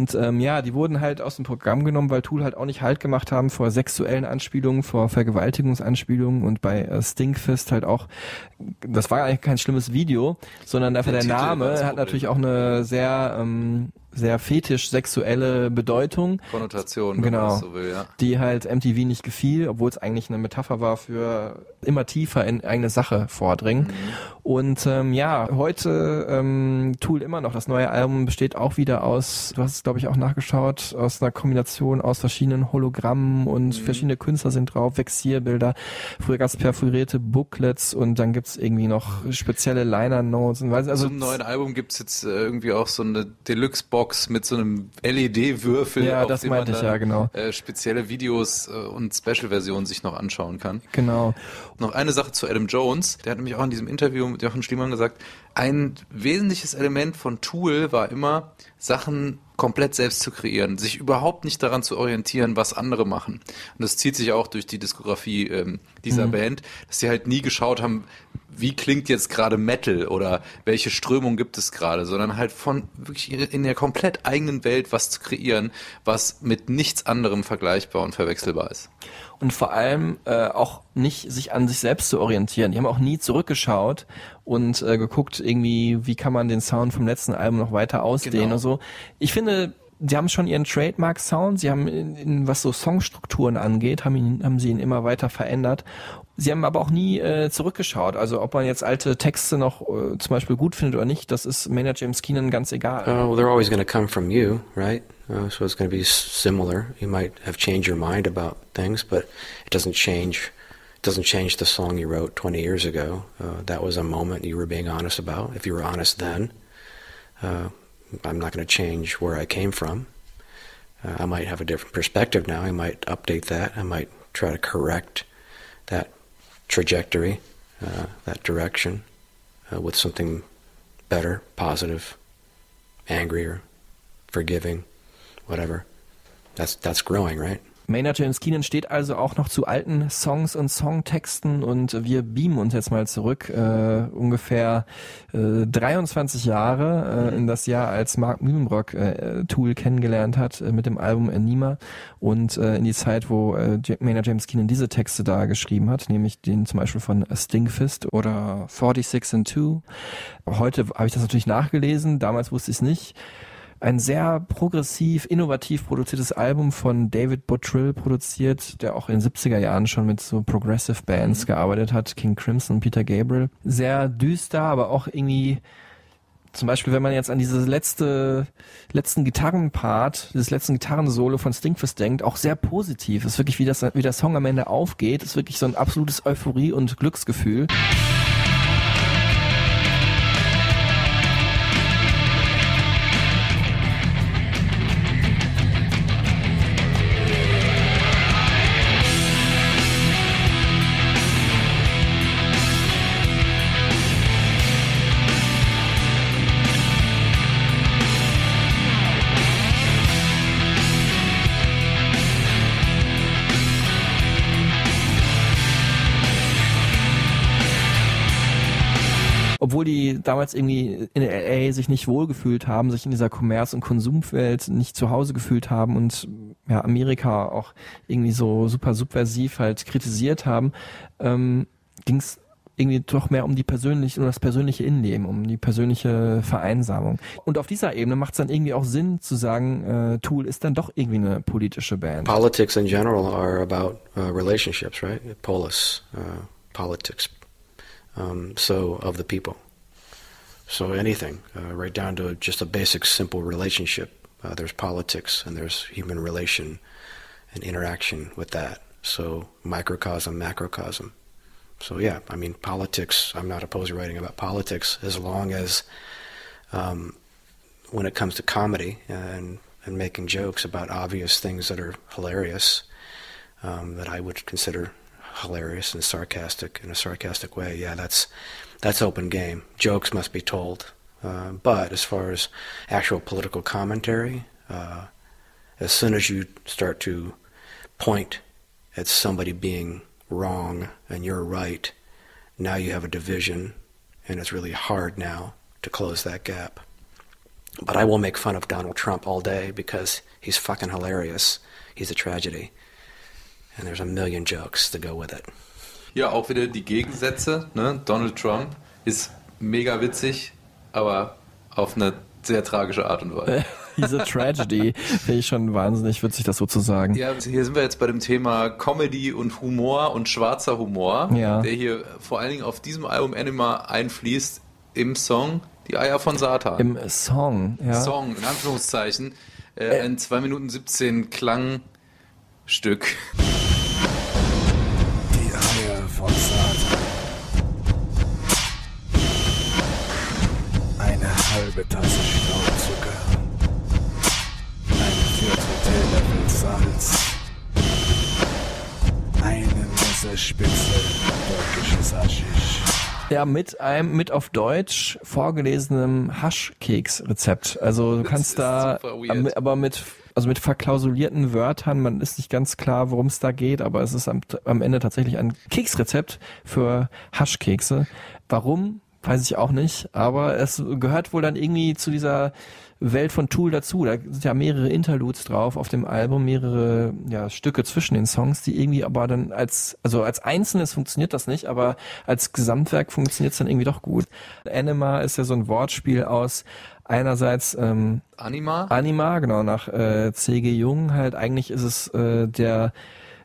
Speaker 2: Und ähm, ja, die wurden halt aus dem Programm genommen, weil Tool halt auch nicht Halt gemacht haben vor sexuellen Anspielungen, vor Vergewaltigungsanspielungen und bei äh, Stinkfist halt auch, das war eigentlich kein schlimmes Video, sondern einfach
Speaker 1: Der
Speaker 2: der, Name hat natürlich auch eine sehr, ähm, sehr fetisch sexuelle Bedeutung.
Speaker 1: Konnotation, wenn
Speaker 2: Genau.
Speaker 1: man das so will, ja.
Speaker 2: die halt MTV nicht gefiel, obwohl es eigentlich eine Metapher war für immer tiefer in eine Sache vordringen. Und ähm, ja, heute ähm, Tool immer noch. Das neue Album besteht auch wieder aus, du hast es glaube ich auch nachgeschaut, aus einer Kombination aus verschiedenen Hologrammen und verschiedene Künstler sind drauf, Vexierbilder. Früher gab es perforierte Booklets und dann gibt's irgendwie noch spezielle Liner-Notes. und weiß- Also
Speaker 1: Zum neuen Album gibt's jetzt äh, irgendwie auch so eine Deluxe-Box mit so einem LED-Würfel,
Speaker 2: Ja,
Speaker 1: auf
Speaker 2: das
Speaker 1: dem man
Speaker 2: meinte ich,
Speaker 1: dann,
Speaker 2: ja, genau.
Speaker 1: äh, spezielle Videos äh, und Special-Versionen sich noch anschauen kann.
Speaker 2: Genau.
Speaker 1: Noch eine Sache zu Adam Jones. Der hat nämlich auch in diesem Interview mit Jochen Schliemann gesagt, ein wesentliches Element von Tool war immer, Sachen komplett selbst zu kreieren, sich überhaupt nicht daran zu orientieren, was andere machen. Und das zieht sich auch durch die Diskografie ähm, dieser
Speaker 2: Mhm.
Speaker 1: Band, dass sie halt nie geschaut haben, wie klingt jetzt gerade Metal oder welche Strömung gibt es gerade, sondern halt von wirklich in der komplett eigenen Welt was zu kreieren, was mit nichts anderem vergleichbar und verwechselbar ist.
Speaker 2: Und vor allem äh, auch nicht sich an sich selbst zu orientieren. Die haben auch nie zurückgeschaut und äh, geguckt, irgendwie, wie kann man den Sound vom letzten Album noch weiter ausdehnen
Speaker 1: Genau.
Speaker 2: und so. Ich finde, sie haben schon ihren Trademark-Sound, sie haben, in, in, was so Songstrukturen angeht, haben, ihn, haben sie ihn immer weiter verändert. Sie haben aber auch nie äh, zurückgeschaut. Also ob man jetzt alte Texte noch äh, zum Beispiel gut findet oder nicht, das ist James Keenan ganz egal.
Speaker 3: Uh, well, they're always going to come from you, right? Uh, so it's going to be similar. You might have changed your mind about things, but it doesn't change. It doesn't change the song you wrote 20 years ago. Uh, that was a moment you were being honest about. If you were honest then, uh, I'm not going to change where I came from. Uh, I might have a different perspective now. I might update that. I might try to correct that trajectory, uh, that direction, uh, with something better, positive, angrier, forgiving, whatever. That's that's growing, right?
Speaker 2: Maynard James Keenan steht also auch noch zu alten Songs und Songtexten und wir beamen uns jetzt mal zurück äh, ungefähr äh, 23 Jahre äh, in das Jahr, als Mark Mühlenbrock äh, Tool kennengelernt hat äh, mit dem Album Anima und äh, in die Zeit, wo äh, Maynard James Keenan diese Texte da geschrieben hat, nämlich den zum Beispiel von Stingfist oder 46 and 2. Heute habe ich das natürlich nachgelesen, damals wusste ich es nicht ein sehr progressiv, innovativ produziertes Album von David Bottrill produziert, der auch in den 70er Jahren schon mit so Progressive Bands gearbeitet hat, King Crimson, Peter Gabriel. Sehr düster, aber auch irgendwie zum Beispiel, wenn man jetzt an dieses letzte, letzten Gitarrenpart, dieses letzten Gitarrensolo von Stinkfist denkt, auch sehr positiv. Ist wirklich, wie das, wie der Song am Ende aufgeht, ist wirklich so ein absolutes Euphorie und Glücksgefühl. Obwohl die damals irgendwie in LA sich nicht wohlgefühlt haben, sich in dieser Kommerz- und Konsumwelt nicht zu Hause gefühlt haben und ja, Amerika auch irgendwie so super subversiv halt kritisiert haben, ähm, ging es irgendwie doch mehr um die persönliche, um das persönliche Innenleben, um die persönliche Vereinsamung. Und auf dieser Ebene macht es dann irgendwie auch Sinn zu sagen, äh, Tool ist dann doch irgendwie eine politische Band.
Speaker 3: Politics in general are about uh, relationships, right? Polis, uh, politics. Um, so of the people. So anything, uh, right down to just a basic, simple relationship. Uh, there's politics and there's human relation and interaction with that. So microcosm, macrocosm. So yeah, I mean politics. I'm not opposed to writing about politics as long as um, when it comes to comedy and and making jokes about obvious things that are hilarious um, that I would consider hilarious and sarcastic in a sarcastic way. Yeah, that's that's open game. Jokes must be told. Uh, but as far as actual political commentary, uh, as soon as you start to point at somebody being wrong and you're right, now you have a division, and it's really hard now to close that gap. But I will make fun of Donald Trump all day because he's fucking hilarious. He's a tragedy. And there's a million jokes to go with it.
Speaker 1: Ja, auch wieder die Gegensätze. Ne? Donald Trump ist mega witzig, aber auf eine sehr tragische Art und Weise. [laughs]
Speaker 2: Diese Tragedy finde ich schon wahnsinnig witzig, das so zu sagen.
Speaker 1: Ja, hier sind wir jetzt bei dem Thema Comedy und Humor und schwarzer Humor,
Speaker 2: Ja.
Speaker 1: der hier vor allen Dingen auf diesem Album Anima einfließt im Song Die Eier von Satan.
Speaker 2: Im Song, ja.
Speaker 1: Song, in Anführungszeichen. Äh, ein 2 Minuten 17 Klangstück.
Speaker 4: Von Satan. Eine halbe Tasse Staubzucker. Ein Viertel Teelöffel Salz. Eine Messerspitze türkisches Haschisch.
Speaker 2: Ja, mit einem, mit auf Deutsch vorgelesenem Haschkeks-Rezept. Also du kannst da, aber mit, also mit verklausulierten Wörtern, man ist nicht ganz klar, worum es da geht, aber es ist am, am Ende tatsächlich ein Keksrezept für Haschkekse. Warum? Weiß ich auch nicht, aber es gehört wohl dann irgendwie zu dieser Welt von Tool dazu. Da sind ja mehrere Interludes drauf auf dem Album, mehrere ja, Stücke zwischen den Songs, die irgendwie aber dann als, also als Einzelnes funktioniert das nicht, aber als Gesamtwerk funktioniert es dann irgendwie doch gut. Anima ist ja so ein Wortspiel aus einerseits ähm,
Speaker 1: Anima?
Speaker 2: Anima, genau, nach äh, C.G. Jung halt. Eigentlich ist es äh, der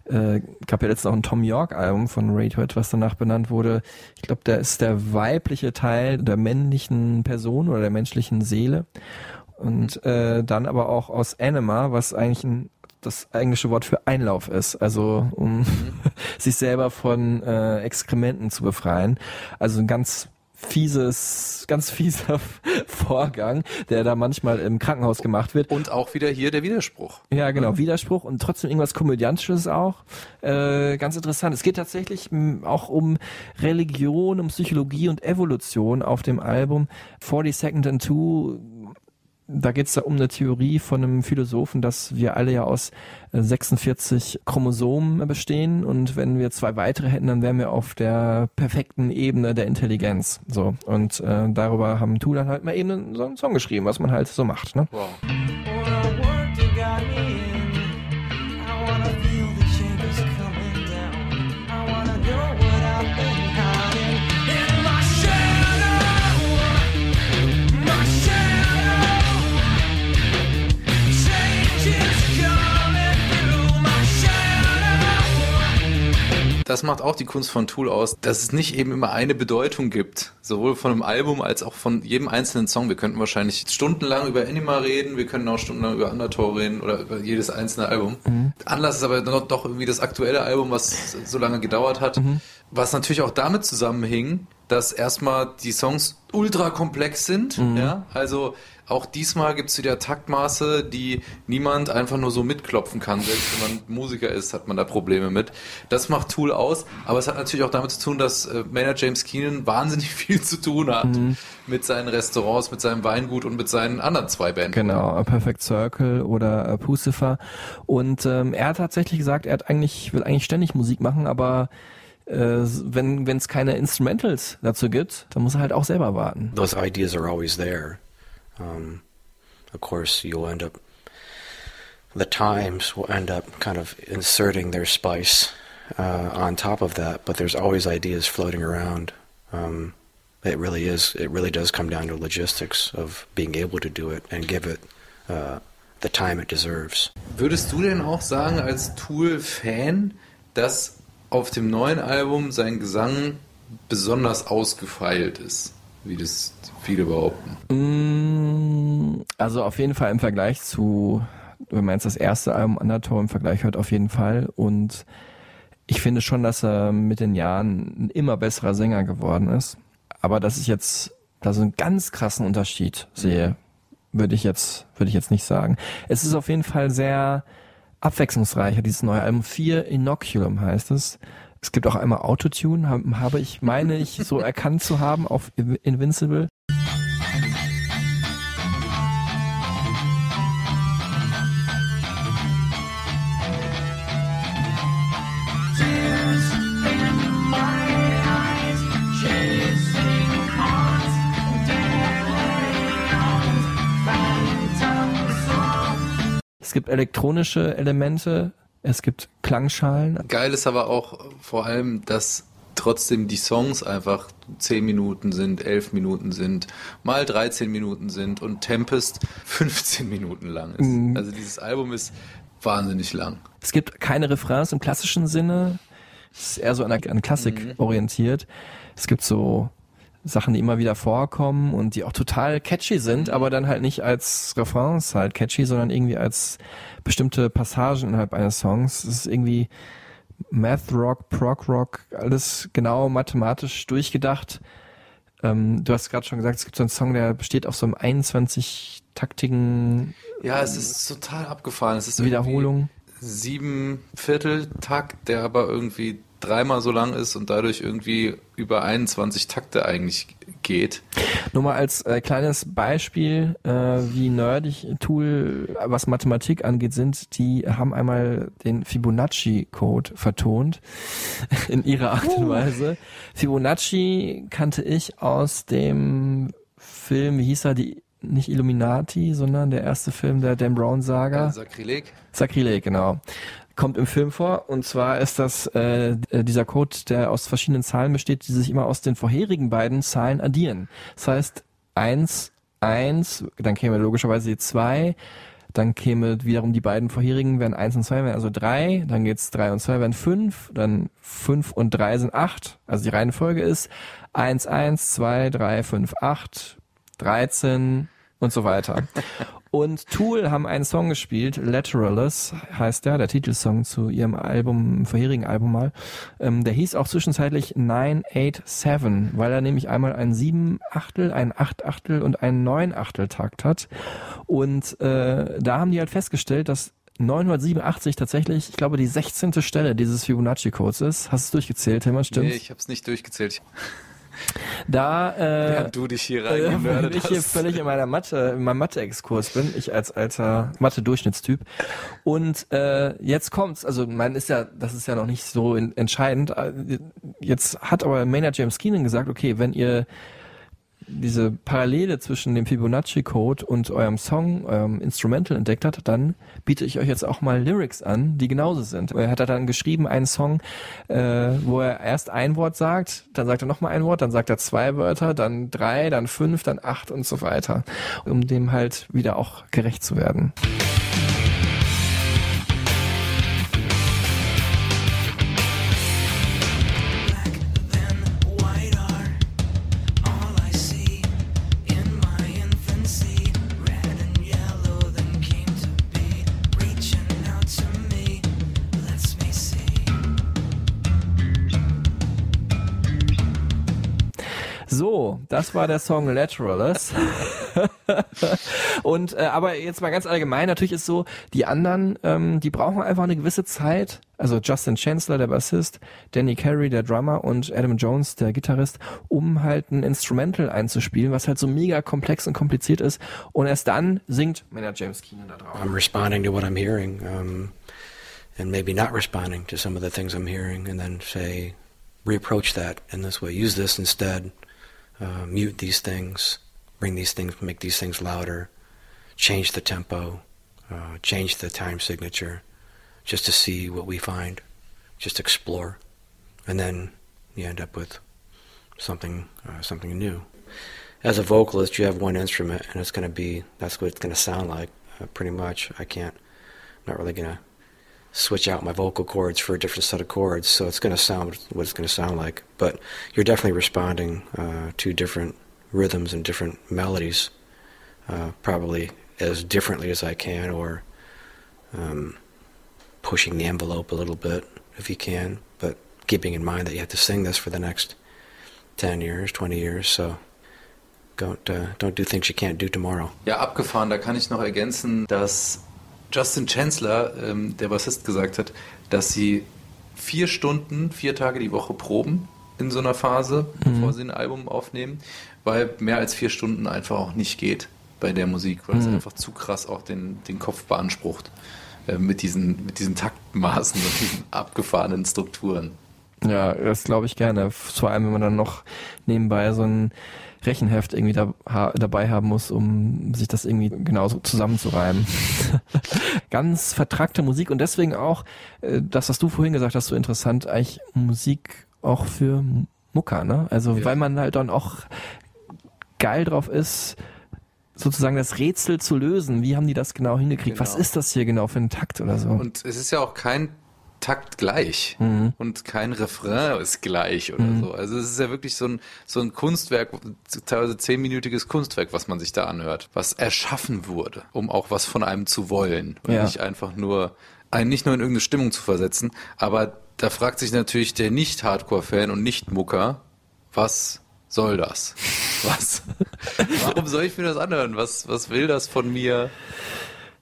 Speaker 2: äh, gab ja letztens auch ein Tom York Album von Radiohead, was danach benannt wurde. Ich glaube, der ist der weibliche Teil der männlichen Person oder der menschlichen Seele. Und äh, dann aber auch aus Anima, was eigentlich ein, das englische Wort für Einlauf ist, also um [laughs] sich selber von äh, Exkrementen zu befreien. Also ein ganz fieses, ganz fieser [laughs] Vorgang, der da manchmal im Krankenhaus gemacht wird.
Speaker 1: Und auch wieder hier der Widerspruch.
Speaker 2: Ja, genau, Widerspruch und trotzdem irgendwas Komödiantisches auch. Äh, ganz interessant. Es geht tatsächlich auch um Religion, um Psychologie und Evolution auf dem Album 40 Second and Two. Da geht es da um eine Theorie von einem Philosophen, dass wir alle ja aus äh, 46 Chromosomen bestehen und wenn wir zwei weitere hätten, dann wären wir auf der perfekten Ebene der Intelligenz. So und äh, darüber haben Tu dann halt mal eben so einen Song geschrieben, was man halt so macht. Ne?
Speaker 1: Wow. Das macht auch die Kunst von Tool aus, dass es nicht eben immer eine Bedeutung gibt, sowohl von einem Album als auch von jedem einzelnen Song. Wir könnten wahrscheinlich stundenlang über Anima reden, wir können auch stundenlang über Undertow reden oder über jedes einzelne Album. Anlass ist aber noch, doch irgendwie das aktuelle Album, was so lange gedauert hat, was natürlich auch damit zusammenhing, dass erstmal die Songs ultra komplex sind, ja, also auch diesmal gibt's wieder Taktmaße, die niemand einfach nur so mitklopfen kann. Selbst wenn man Musiker ist, hat man da Probleme mit. Das macht Tool aus, aber es hat natürlich auch damit zu tun, dass äh, Maynard James Keenan wahnsinnig [laughs] viel zu tun hat mit seinen Restaurants, mit seinem Weingut und mit seinen anderen zwei Bands.
Speaker 2: Genau, A Perfect Circle oder äh, Pucifer. Und ähm, er hat tatsächlich gesagt, er hat eigentlich, will eigentlich ständig Musik machen, aber äh, wenn wenn es keine Instrumentals dazu gibt, dann muss er halt auch selber warten.
Speaker 3: Those ideas are always there. Um, of course, you'll end up, the Times will end up kind of inserting their spice uh, on top of that, but there's always ideas floating around. Um, it really is, it really does come down to logistics of being able to do it and give it uh, the time it deserves.
Speaker 1: Würdest du denn auch sagen, als Tool-Fan, dass auf dem neuen Album sein Gesang besonders ausgefeilt ist? Wie das viele behaupten.
Speaker 2: Mm, Also auf jeden Fall im Vergleich zu, du meinst das erste Album Undertow im Vergleich hört auf jeden Fall und ich finde schon, dass er mit den Jahren ein immer besserer Sänger geworden ist. Aber dass ich jetzt da so einen ganz krassen Unterschied sehe, würde ich jetzt, würde ich jetzt nicht sagen. Es ist auf jeden Fall sehr abwechslungsreicher, dieses neue Album 4 Inoculum heißt es. Es gibt auch einmal Autotune, hab- habe ich, meine ich, so [laughs] erkannt zu haben auf Invincible. Es gibt elektronische Elemente, es gibt Klangschalen.
Speaker 1: Geil ist aber auch vor allem, dass trotzdem die Songs einfach 10 Minuten sind, 11 Minuten sind, mal 13 Minuten sind und Tempest [laughs] 15 Minuten lang ist. Also dieses Album ist wahnsinnig lang.
Speaker 2: Es gibt keine Refrains im klassischen Sinne. Es ist eher so an, an Klassik orientiert. Es gibt so Sachen, die immer wieder vorkommen und die auch total catchy sind, aber dann halt nicht als Refrains halt catchy, sondern irgendwie als bestimmte Passagen innerhalb eines Songs. Es ist irgendwie Math Rock, Prog Rock, alles genau mathematisch durchgedacht. Ähm, du hast gerade schon gesagt, es gibt so einen Song, der besteht auf so einem 21-taktigen
Speaker 1: Ja, es ist total abgefahren. Es ist
Speaker 2: Wiederholung.
Speaker 1: Sieben Viertel Takt, der aber irgendwie dreimal so lang ist und dadurch irgendwie über 21 Takte eigentlich geht.
Speaker 2: Nur mal als äh, kleines Beispiel, äh, wie nerdig Tool, was Mathematik angeht, sind, die haben einmal den Fibonacci-Code vertont [laughs] in ihrer Art und Weise. Fibonacci kannte ich aus dem Film, wie hieß er, die nicht Illuminati, sondern der erste Film der Dan Brown Saga.
Speaker 1: Äh, Sakrileg.
Speaker 2: Sakrileg, genau. Kommt im Film vor und zwar ist das äh, dieser Code, der aus verschiedenen Zahlen besteht, die sich immer aus den vorherigen beiden Zahlen addieren. Das heißt, eins, eins, dann käme logischerweise die zwei, dann käme wiederum die beiden vorherigen, wären eins und zwei, wären also drei, dann geht's drei und zwei wären fünf, dann fünf und drei sind acht. Also die Reihenfolge ist eins, eins, zwei, drei, fünf, acht, 13 und so weiter. Und Tool haben einen Song gespielt, Lateralus heißt der, der Titelsong zu ihrem Album, vorherigen Album mal. Ähm, der hieß auch zwischenzeitlich 987, weil er nämlich einmal ein 7 Achtel, ein 8 Achtel und ein 9 Achtel Takt hat. Und äh, da haben die halt festgestellt, dass 987 tatsächlich, ich glaube, die 16. Stelle dieses Fibonacci-Codes ist. Hast du es durchgezählt, Tilman, stimmt's?
Speaker 1: Nee, ich habe es nicht durchgezählt.
Speaker 2: Da, äh,
Speaker 1: Während du dich hier
Speaker 2: äh, wenn
Speaker 1: reingenördet
Speaker 2: ich hier
Speaker 1: hast.
Speaker 2: völlig in meiner Mathe, in meinem Mathe-Exkurs bin, ich als alter Mathe-Durchschnittstyp. Und äh, jetzt kommt's, also man ist ja, das ist ja noch nicht so in, entscheidend. Äh, Jetzt hat aber Maynard James Keenan gesagt, okay, wenn ihr diese Parallele zwischen dem Fibonacci-Code und eurem Song, eurem Instrumental entdeckt hat, dann biete ich euch jetzt auch mal Lyrics an, die genauso sind. Er hat dann geschrieben einen Song, äh, wo er erst ein Wort sagt, dann sagt er nochmal ein Wort, dann sagt er zwei Wörter, dann drei, dann fünf, dann acht und so weiter, um dem halt wieder auch gerecht zu werden. Das war der Song Lateralus. [laughs] Und äh, aber jetzt mal ganz allgemein, natürlich ist so, die anderen, ähm, die brauchen einfach eine gewisse Zeit. Also Justin Chancellor, der Bassist, Danny Carey, der Drummer und Adam Jones, der Gitarrist, um halt ein Instrumental einzuspielen, was halt so mega komplex und kompliziert ist. Und erst dann singt Maynard James Keenan da drauf.
Speaker 3: I'm responding to what I'm hearing, um, and maybe not responding to some of the things I'm hearing, and then say, reapproach that in this way. Use this instead. Uh, mute these things. Bring these things. Make these things louder. Change the tempo. Uh, change the time signature, just to see what we find. Just explore, and then you end up with something uh, something new. As a vocalist, you have one instrument, and it's going to be that's what it's going to sound like. Uh, pretty much, I can't. I'm not really going to switch out my vocal cords for a different set of chords, so it's going to sound what it's going to sound like. But you're definitely responding uh, to different rhythms and different melodies, uh, probably as differently as I can, or um, pushing the envelope a little bit if you can, but keeping in mind that you have to sing this for the next 10 years, 20 years, so don't, uh, don't do things you can't do tomorrow.
Speaker 1: Ja, abgefahren. Da kann ich noch ergänzen, dass Justin Chancellor, ähm, der Bassist, gesagt hat, dass sie vier Stunden, vier Tage die Woche proben in so einer Phase, bevor sie ein Album aufnehmen, weil mehr als vier Stunden einfach auch nicht geht bei der Musik, weil es einfach zu krass auch den, den Kopf beansprucht äh, mit, diesen, mit diesen Taktmaßen und diesen abgefahrenen Strukturen.
Speaker 2: Ja, das glaube ich gerne. Vor allem, wenn man dann noch nebenbei so ein Rechenheft irgendwie da, ha, dabei haben muss, um sich das irgendwie genauso zusammenzureimen. [laughs] Ganz vertrackte Musik und deswegen auch, äh, das, was du vorhin gesagt hast, so interessant, eigentlich Musik auch für Mucker, ne? Also,
Speaker 1: Ja.
Speaker 2: weil man halt dann auch geil drauf ist, sozusagen das Rätsel zu lösen. Wie haben die das genau hingekriegt? Was
Speaker 1: Genau.
Speaker 2: ist das hier genau für ein Takt oder so?
Speaker 1: Und es ist ja auch kein Takt gleich und kein Refrain ist gleich oder so. Also es ist ja wirklich so ein, so ein Kunstwerk, teilweise zehnminütiges Kunstwerk, was man sich da anhört, was erschaffen wurde, um auch was von einem zu wollen und
Speaker 2: Ja.
Speaker 1: nicht einfach nur, einen nicht nur in irgendeine Stimmung zu versetzen. Aber da fragt sich natürlich der Nicht-Hardcore-Fan und Nicht-Mucker, was soll das? [laughs] Was? Warum soll ich mir das anhören? Was, was will das von mir?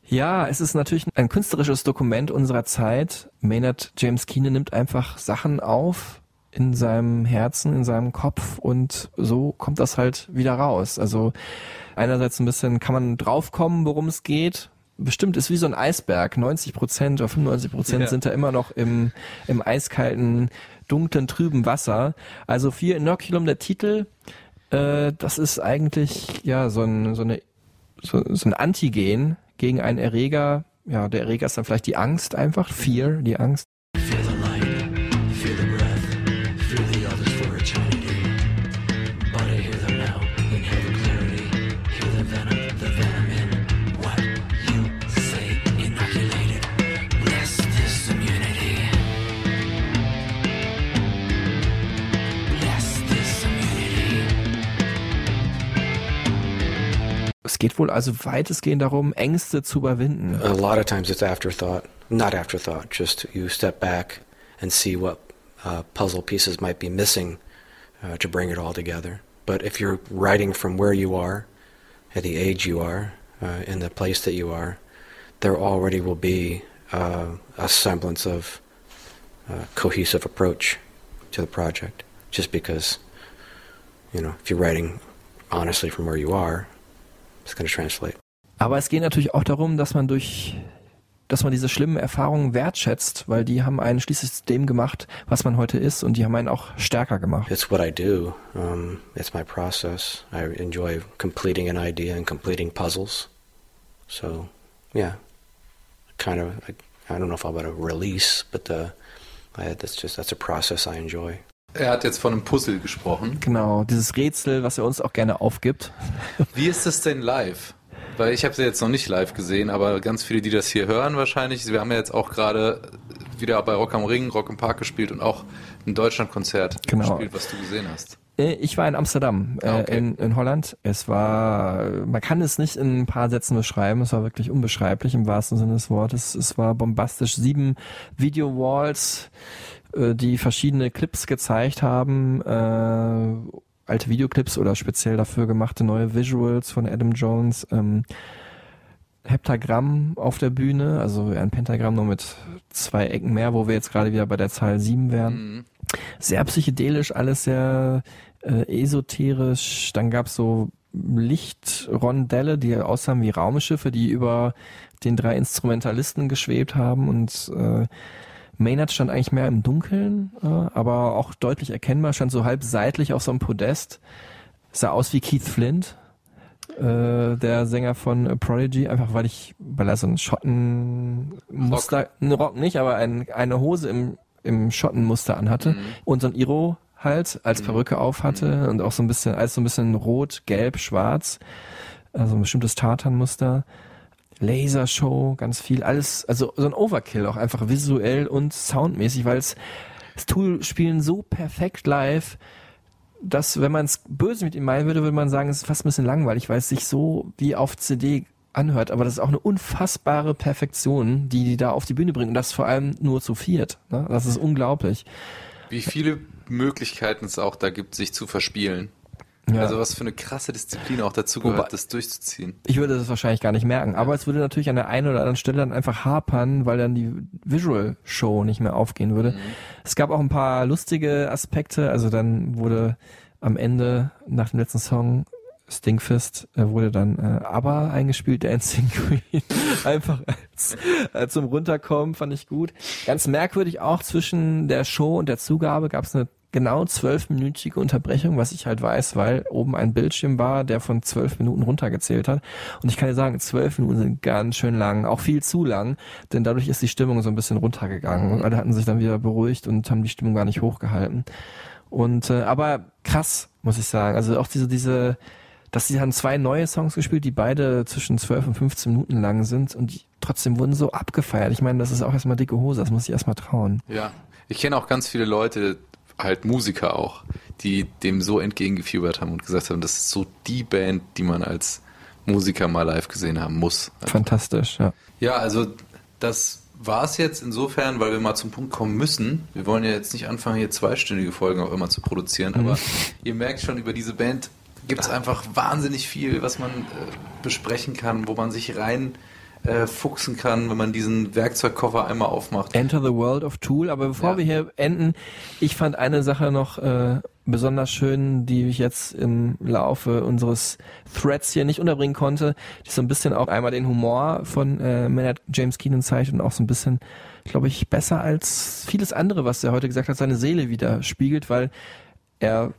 Speaker 2: Ja, es ist natürlich ein künstlerisches Dokument unserer Zeit. Maynard James Keenan nimmt einfach Sachen auf in seinem Herzen, in seinem Kopf und so kommt das halt wieder raus. Also einerseits ein bisschen kann man draufkommen, worum es geht. Bestimmt ist wie so ein Eisberg. 90 Prozent oder 95 Prozent
Speaker 1: Ja.
Speaker 2: sind da immer noch im, im eiskalten, dunklen, trüben Wasser. Also Fear Inoculum, der Titel, äh, das ist eigentlich ja so, ein, so, eine, so, so ein Antigen gegen einen Erreger. Ja, der Erreger ist dann vielleicht die Angst einfach, Fear, die Angst. Es geht wohl also weitestgehend darum, Ängste zu überwinden.
Speaker 3: A lot of times it's afterthought, not afterthought, just you step back and see what uh, puzzle pieces might be missing uh, to bring it all together. But if you're writing from where you are, at the age you are, uh, in the place that you are, there already will be uh, a semblance of uh, cohesive approach to the project. Just because, you know, if you're writing honestly from where you are, it's to translate.
Speaker 2: Aber es geht natürlich auch darum, dass man durch, dass man diese schlimmen Erfahrungen wertschätzt, weil die haben einen schließlich zu dem gemacht, was man heute ist und die haben einen auch stärker gemacht.
Speaker 3: It's what I do. Um, it's my process. I enjoy completing an idea and completing puzzles. So, yeah, kind of. I, I don't know if I'm about a release, but uh, I, that's just that's a process I enjoy.
Speaker 1: Er hat jetzt von einem Puzzle gesprochen.
Speaker 2: Genau, dieses Rätsel, was er uns auch gerne aufgibt. [laughs]
Speaker 1: Wie ist das denn live? Weil ich habe sie jetzt noch nicht live gesehen, aber ganz viele, die das hier hören wahrscheinlich, wir haben ja jetzt auch gerade wieder bei Rock am Ring, Rock im Park gespielt und auch ein Deutschlandkonzert
Speaker 2: Genau.
Speaker 1: gespielt, was du gesehen hast.
Speaker 2: Äh, Ich war in Amsterdam, äh,
Speaker 1: Ah, okay.
Speaker 2: in, in Holland. Es war, man kann es nicht in ein paar Sätzen beschreiben. Es war wirklich unbeschreiblich im wahrsten Sinne des Wortes. Es war bombastisch. Sieben Video-Walls, äh, die verschiedene Clips gezeigt haben. Äh, alte Videoclips oder speziell dafür gemachte neue Visuals von Adam Jones. Ähm, Heptagramm auf der Bühne, also ein Pentagramm nur mit zwei Ecken mehr, wo wir jetzt gerade wieder bei der Zahl sieben wären
Speaker 1: Mhm.
Speaker 2: sehr psychedelisch, alles sehr äh, esoterisch. Dann gab's so Lichtrondelle, die aussahen wie Raumschiffe, die über den drei Instrumentalisten geschwebt haben und äh, Maynard stand eigentlich mehr im Dunkeln, äh, aber auch deutlich erkennbar, stand so halb seitlich auf so einem Podest, sah aus wie Keith Flint, äh, der Sänger von Prodigy, einfach weil ich, weil er so ein Schottenmuster, ein Rock nicht, aber ein, eine Hose im, im Schottenmuster anhatte und so ein Iro halt als Perücke auf hatte und auch so ein bisschen, alles so ein bisschen rot, gelb, schwarz, also ein bestimmtes Tartanmuster. Lasershow, ganz viel, alles, also so ein Overkill auch einfach visuell und soundmäßig, weil es das Tool spielen so perfekt live, dass wenn man es böse mit ihm meinen würde, würde man sagen, es ist fast ein bisschen langweilig, weil es sich so wie auf CD anhört, aber das ist auch eine unfassbare Perfektion, die die da auf die Bühne bringen und das vor allem nur zu viert. Ne? Das ist unglaublich.
Speaker 1: Wie viele Möglichkeiten es auch da gibt, sich zu verspielen.
Speaker 2: Ja.
Speaker 1: Also was für eine krasse Disziplin auch dazu gehört,
Speaker 2: Wobei-
Speaker 1: das durchzuziehen.
Speaker 2: Ich würde das wahrscheinlich gar nicht merken, aber es würde natürlich an der einen oder anderen Stelle dann einfach hapern, weil dann die Visual Show nicht mehr aufgehen würde. Es gab auch ein paar lustige Aspekte, also dann wurde am Ende nach dem letzten Song Stinkfist äh, wurde dann äh, ABBA eingespielt, Dancing Queen. [laughs] Einfach als, äh, zum Runterkommen fand ich gut. Ganz merkwürdig auch zwischen der Show und der Zugabe gab es eine genau zwölfminütige Unterbrechung, was ich halt weiß, weil oben ein Bildschirm war, der von zwölf Minuten runtergezählt hat. Und ich kann dir sagen, zwölf Minuten sind ganz schön lang, auch viel zu lang, denn dadurch ist die Stimmung so ein bisschen runtergegangen und alle hatten sich dann wieder beruhigt und haben die Stimmung gar nicht hochgehalten. Und äh, aber krass, muss ich sagen. Also auch diese, diese, dass sie haben zwei neue Songs gespielt, die beide zwischen 12 und 15 Minuten lang sind und die trotzdem wurden so abgefeiert. Ich meine, das ist auch erstmal dicke Hose, das muss ich erstmal trauen.
Speaker 1: Ja. Ich kenne auch ganz viele Leute, halt Musiker auch, die dem so entgegengefiebert haben und gesagt haben, das ist so die Band, die man als Musiker mal live gesehen haben muss.
Speaker 2: Fantastisch, ja.
Speaker 1: Ja, also das war es jetzt insofern, weil wir mal zum Punkt kommen müssen. Wir wollen ja jetzt nicht anfangen, hier zweistündige Folgen auch immer zu produzieren, aber ihr merkt schon, über diese Band gibt es einfach wahnsinnig viel, was man äh, besprechen kann, wo man sich rein äh, fuchsen kann, wenn man diesen Werkzeugkoffer einmal aufmacht.
Speaker 2: Enter the World of Tool. Aber bevor
Speaker 1: Ja.
Speaker 2: wir hier enden, ich fand eine Sache noch äh, besonders schön, die ich jetzt im Laufe unseres Threads hier nicht unterbringen konnte, die so ein bisschen auch einmal den Humor von äh, Maynard James Keenan zeigt und auch so ein bisschen, glaube ich, besser als vieles andere, was er heute gesagt hat, seine Seele widerspiegelt, weil er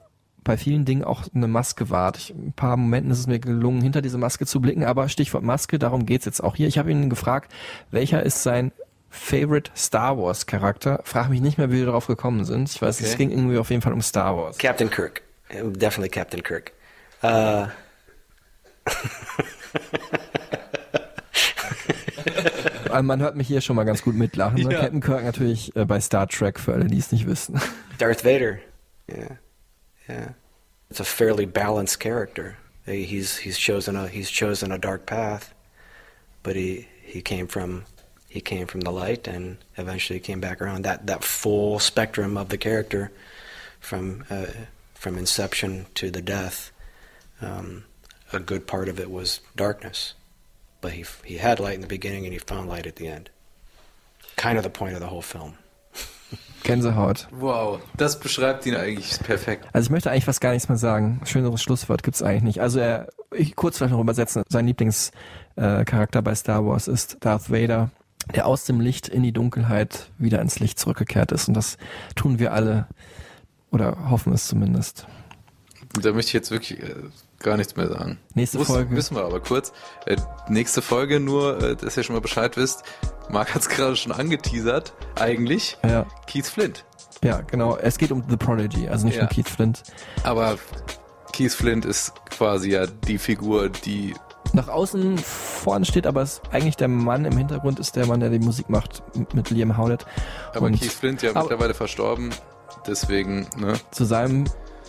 Speaker 2: bei vielen Dingen auch eine Maske wahrt. Ich, ein paar Momenten ist es mir gelungen, hinter diese Maske zu blicken, aber Stichwort Maske, darum geht's jetzt auch hier. Ich habe ihn gefragt, welcher ist sein Favorite Star Wars Charakter? Frag mich nicht mehr, wie wir darauf gekommen sind. Ich weiß, es
Speaker 1: Okay.
Speaker 2: ging irgendwie auf jeden Fall um Star Wars.
Speaker 3: Captain Kirk. Uh, Definitely Captain Kirk. Uh,
Speaker 2: Äh, [laughs] Man hört mich hier schon mal ganz gut mitlachen. Ne?
Speaker 1: Ja.
Speaker 2: Captain Kirk natürlich äh, bei Star Trek, für alle, die es nicht wissen.
Speaker 3: Darth Vader. Yeah, yeah. It's a fairly balanced character. He's he's chosen a he's chosen a dark path, but he he came from he came from the light and eventually came back around. That that full spectrum of the character, from uh, from inception to the death. Um, a good part of it was darkness, but he he had light in the beginning and he found light at the end. Kind of the point of the whole film.
Speaker 2: Gänsehaut.
Speaker 1: Wow, das beschreibt ihn eigentlich perfekt.
Speaker 2: Also ich möchte eigentlich fast gar nichts mehr sagen. Schöneres Schlusswort gibt's eigentlich nicht. Also er, ich kurz vielleicht noch übersetzen. Sein Lieblingscharakter äh, bei Star Wars ist Darth Vader, der aus dem Licht in die Dunkelheit wieder ins Licht zurückgekehrt ist. Und das tun wir alle oder hoffen es zumindest.
Speaker 1: Da möchte ich jetzt wirklich äh, gar nichts mehr sagen.
Speaker 2: Nächste
Speaker 1: Muss,
Speaker 2: Folge.
Speaker 1: Wissen wir aber kurz. Äh, nächste Folge nur, äh, dass ihr schon mal Bescheid wisst. Marc hat es [laughs] gerade schon angeteasert. Eigentlich
Speaker 2: Ja,
Speaker 1: Keith Flint.
Speaker 2: ja, genau. Es geht um The Prodigy, also nicht
Speaker 1: Ja.
Speaker 2: um Keith Flint.
Speaker 1: Aber Keith Flint ist quasi ja die Figur, die
Speaker 2: Nach außen vorne steht, aber es eigentlich der Mann im Hintergrund ist der Mann, der die Musik macht mit Liam Howlett.
Speaker 1: aber
Speaker 2: Und
Speaker 1: Keith Flint ja mittlerweile verstorben. Deswegen, ne?
Speaker 2: zu seinem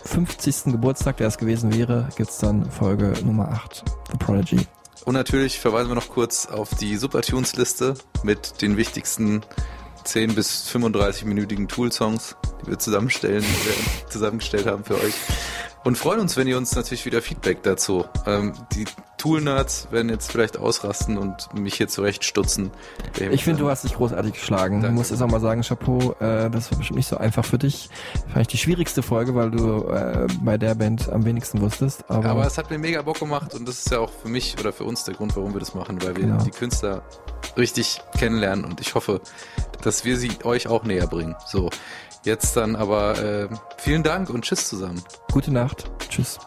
Speaker 2: 50. Geburtstag, der es gewesen wäre, gibt's dann Folge Nummer 8, The Prodigy.
Speaker 1: Und natürlich verweisen wir noch kurz auf die Supertunes-Liste mit den wichtigsten 10 bis 35-minütigen Tool-Songs, die wir zusammenstellen, [laughs] zusammengestellt haben für euch. Und freuen uns, wenn ihr uns natürlich wieder Feedback dazu. Ähm, die Tool-Nerds werden jetzt vielleicht ausrasten und mich hier zurechtstutzen.
Speaker 2: Ich finde, du hast dich großartig geschlagen.
Speaker 1: Danke.
Speaker 2: Du musst jetzt auch mal sagen, Chapeau, äh, das war bestimmt nicht so einfach für dich. Ich die schwierigste Folge, weil du äh, bei der Band am wenigsten wusstest. Aber,
Speaker 1: Aber es hat mir mega Bock gemacht und das ist ja auch für mich oder für uns der Grund, warum wir das machen, weil wir
Speaker 2: Genau.
Speaker 1: die Künstler richtig kennenlernen und ich hoffe, dass wir sie euch auch näher bringen. So, jetzt dann aber äh, vielen Dank und tschüss zusammen.
Speaker 2: gute Nacht. Tschüss.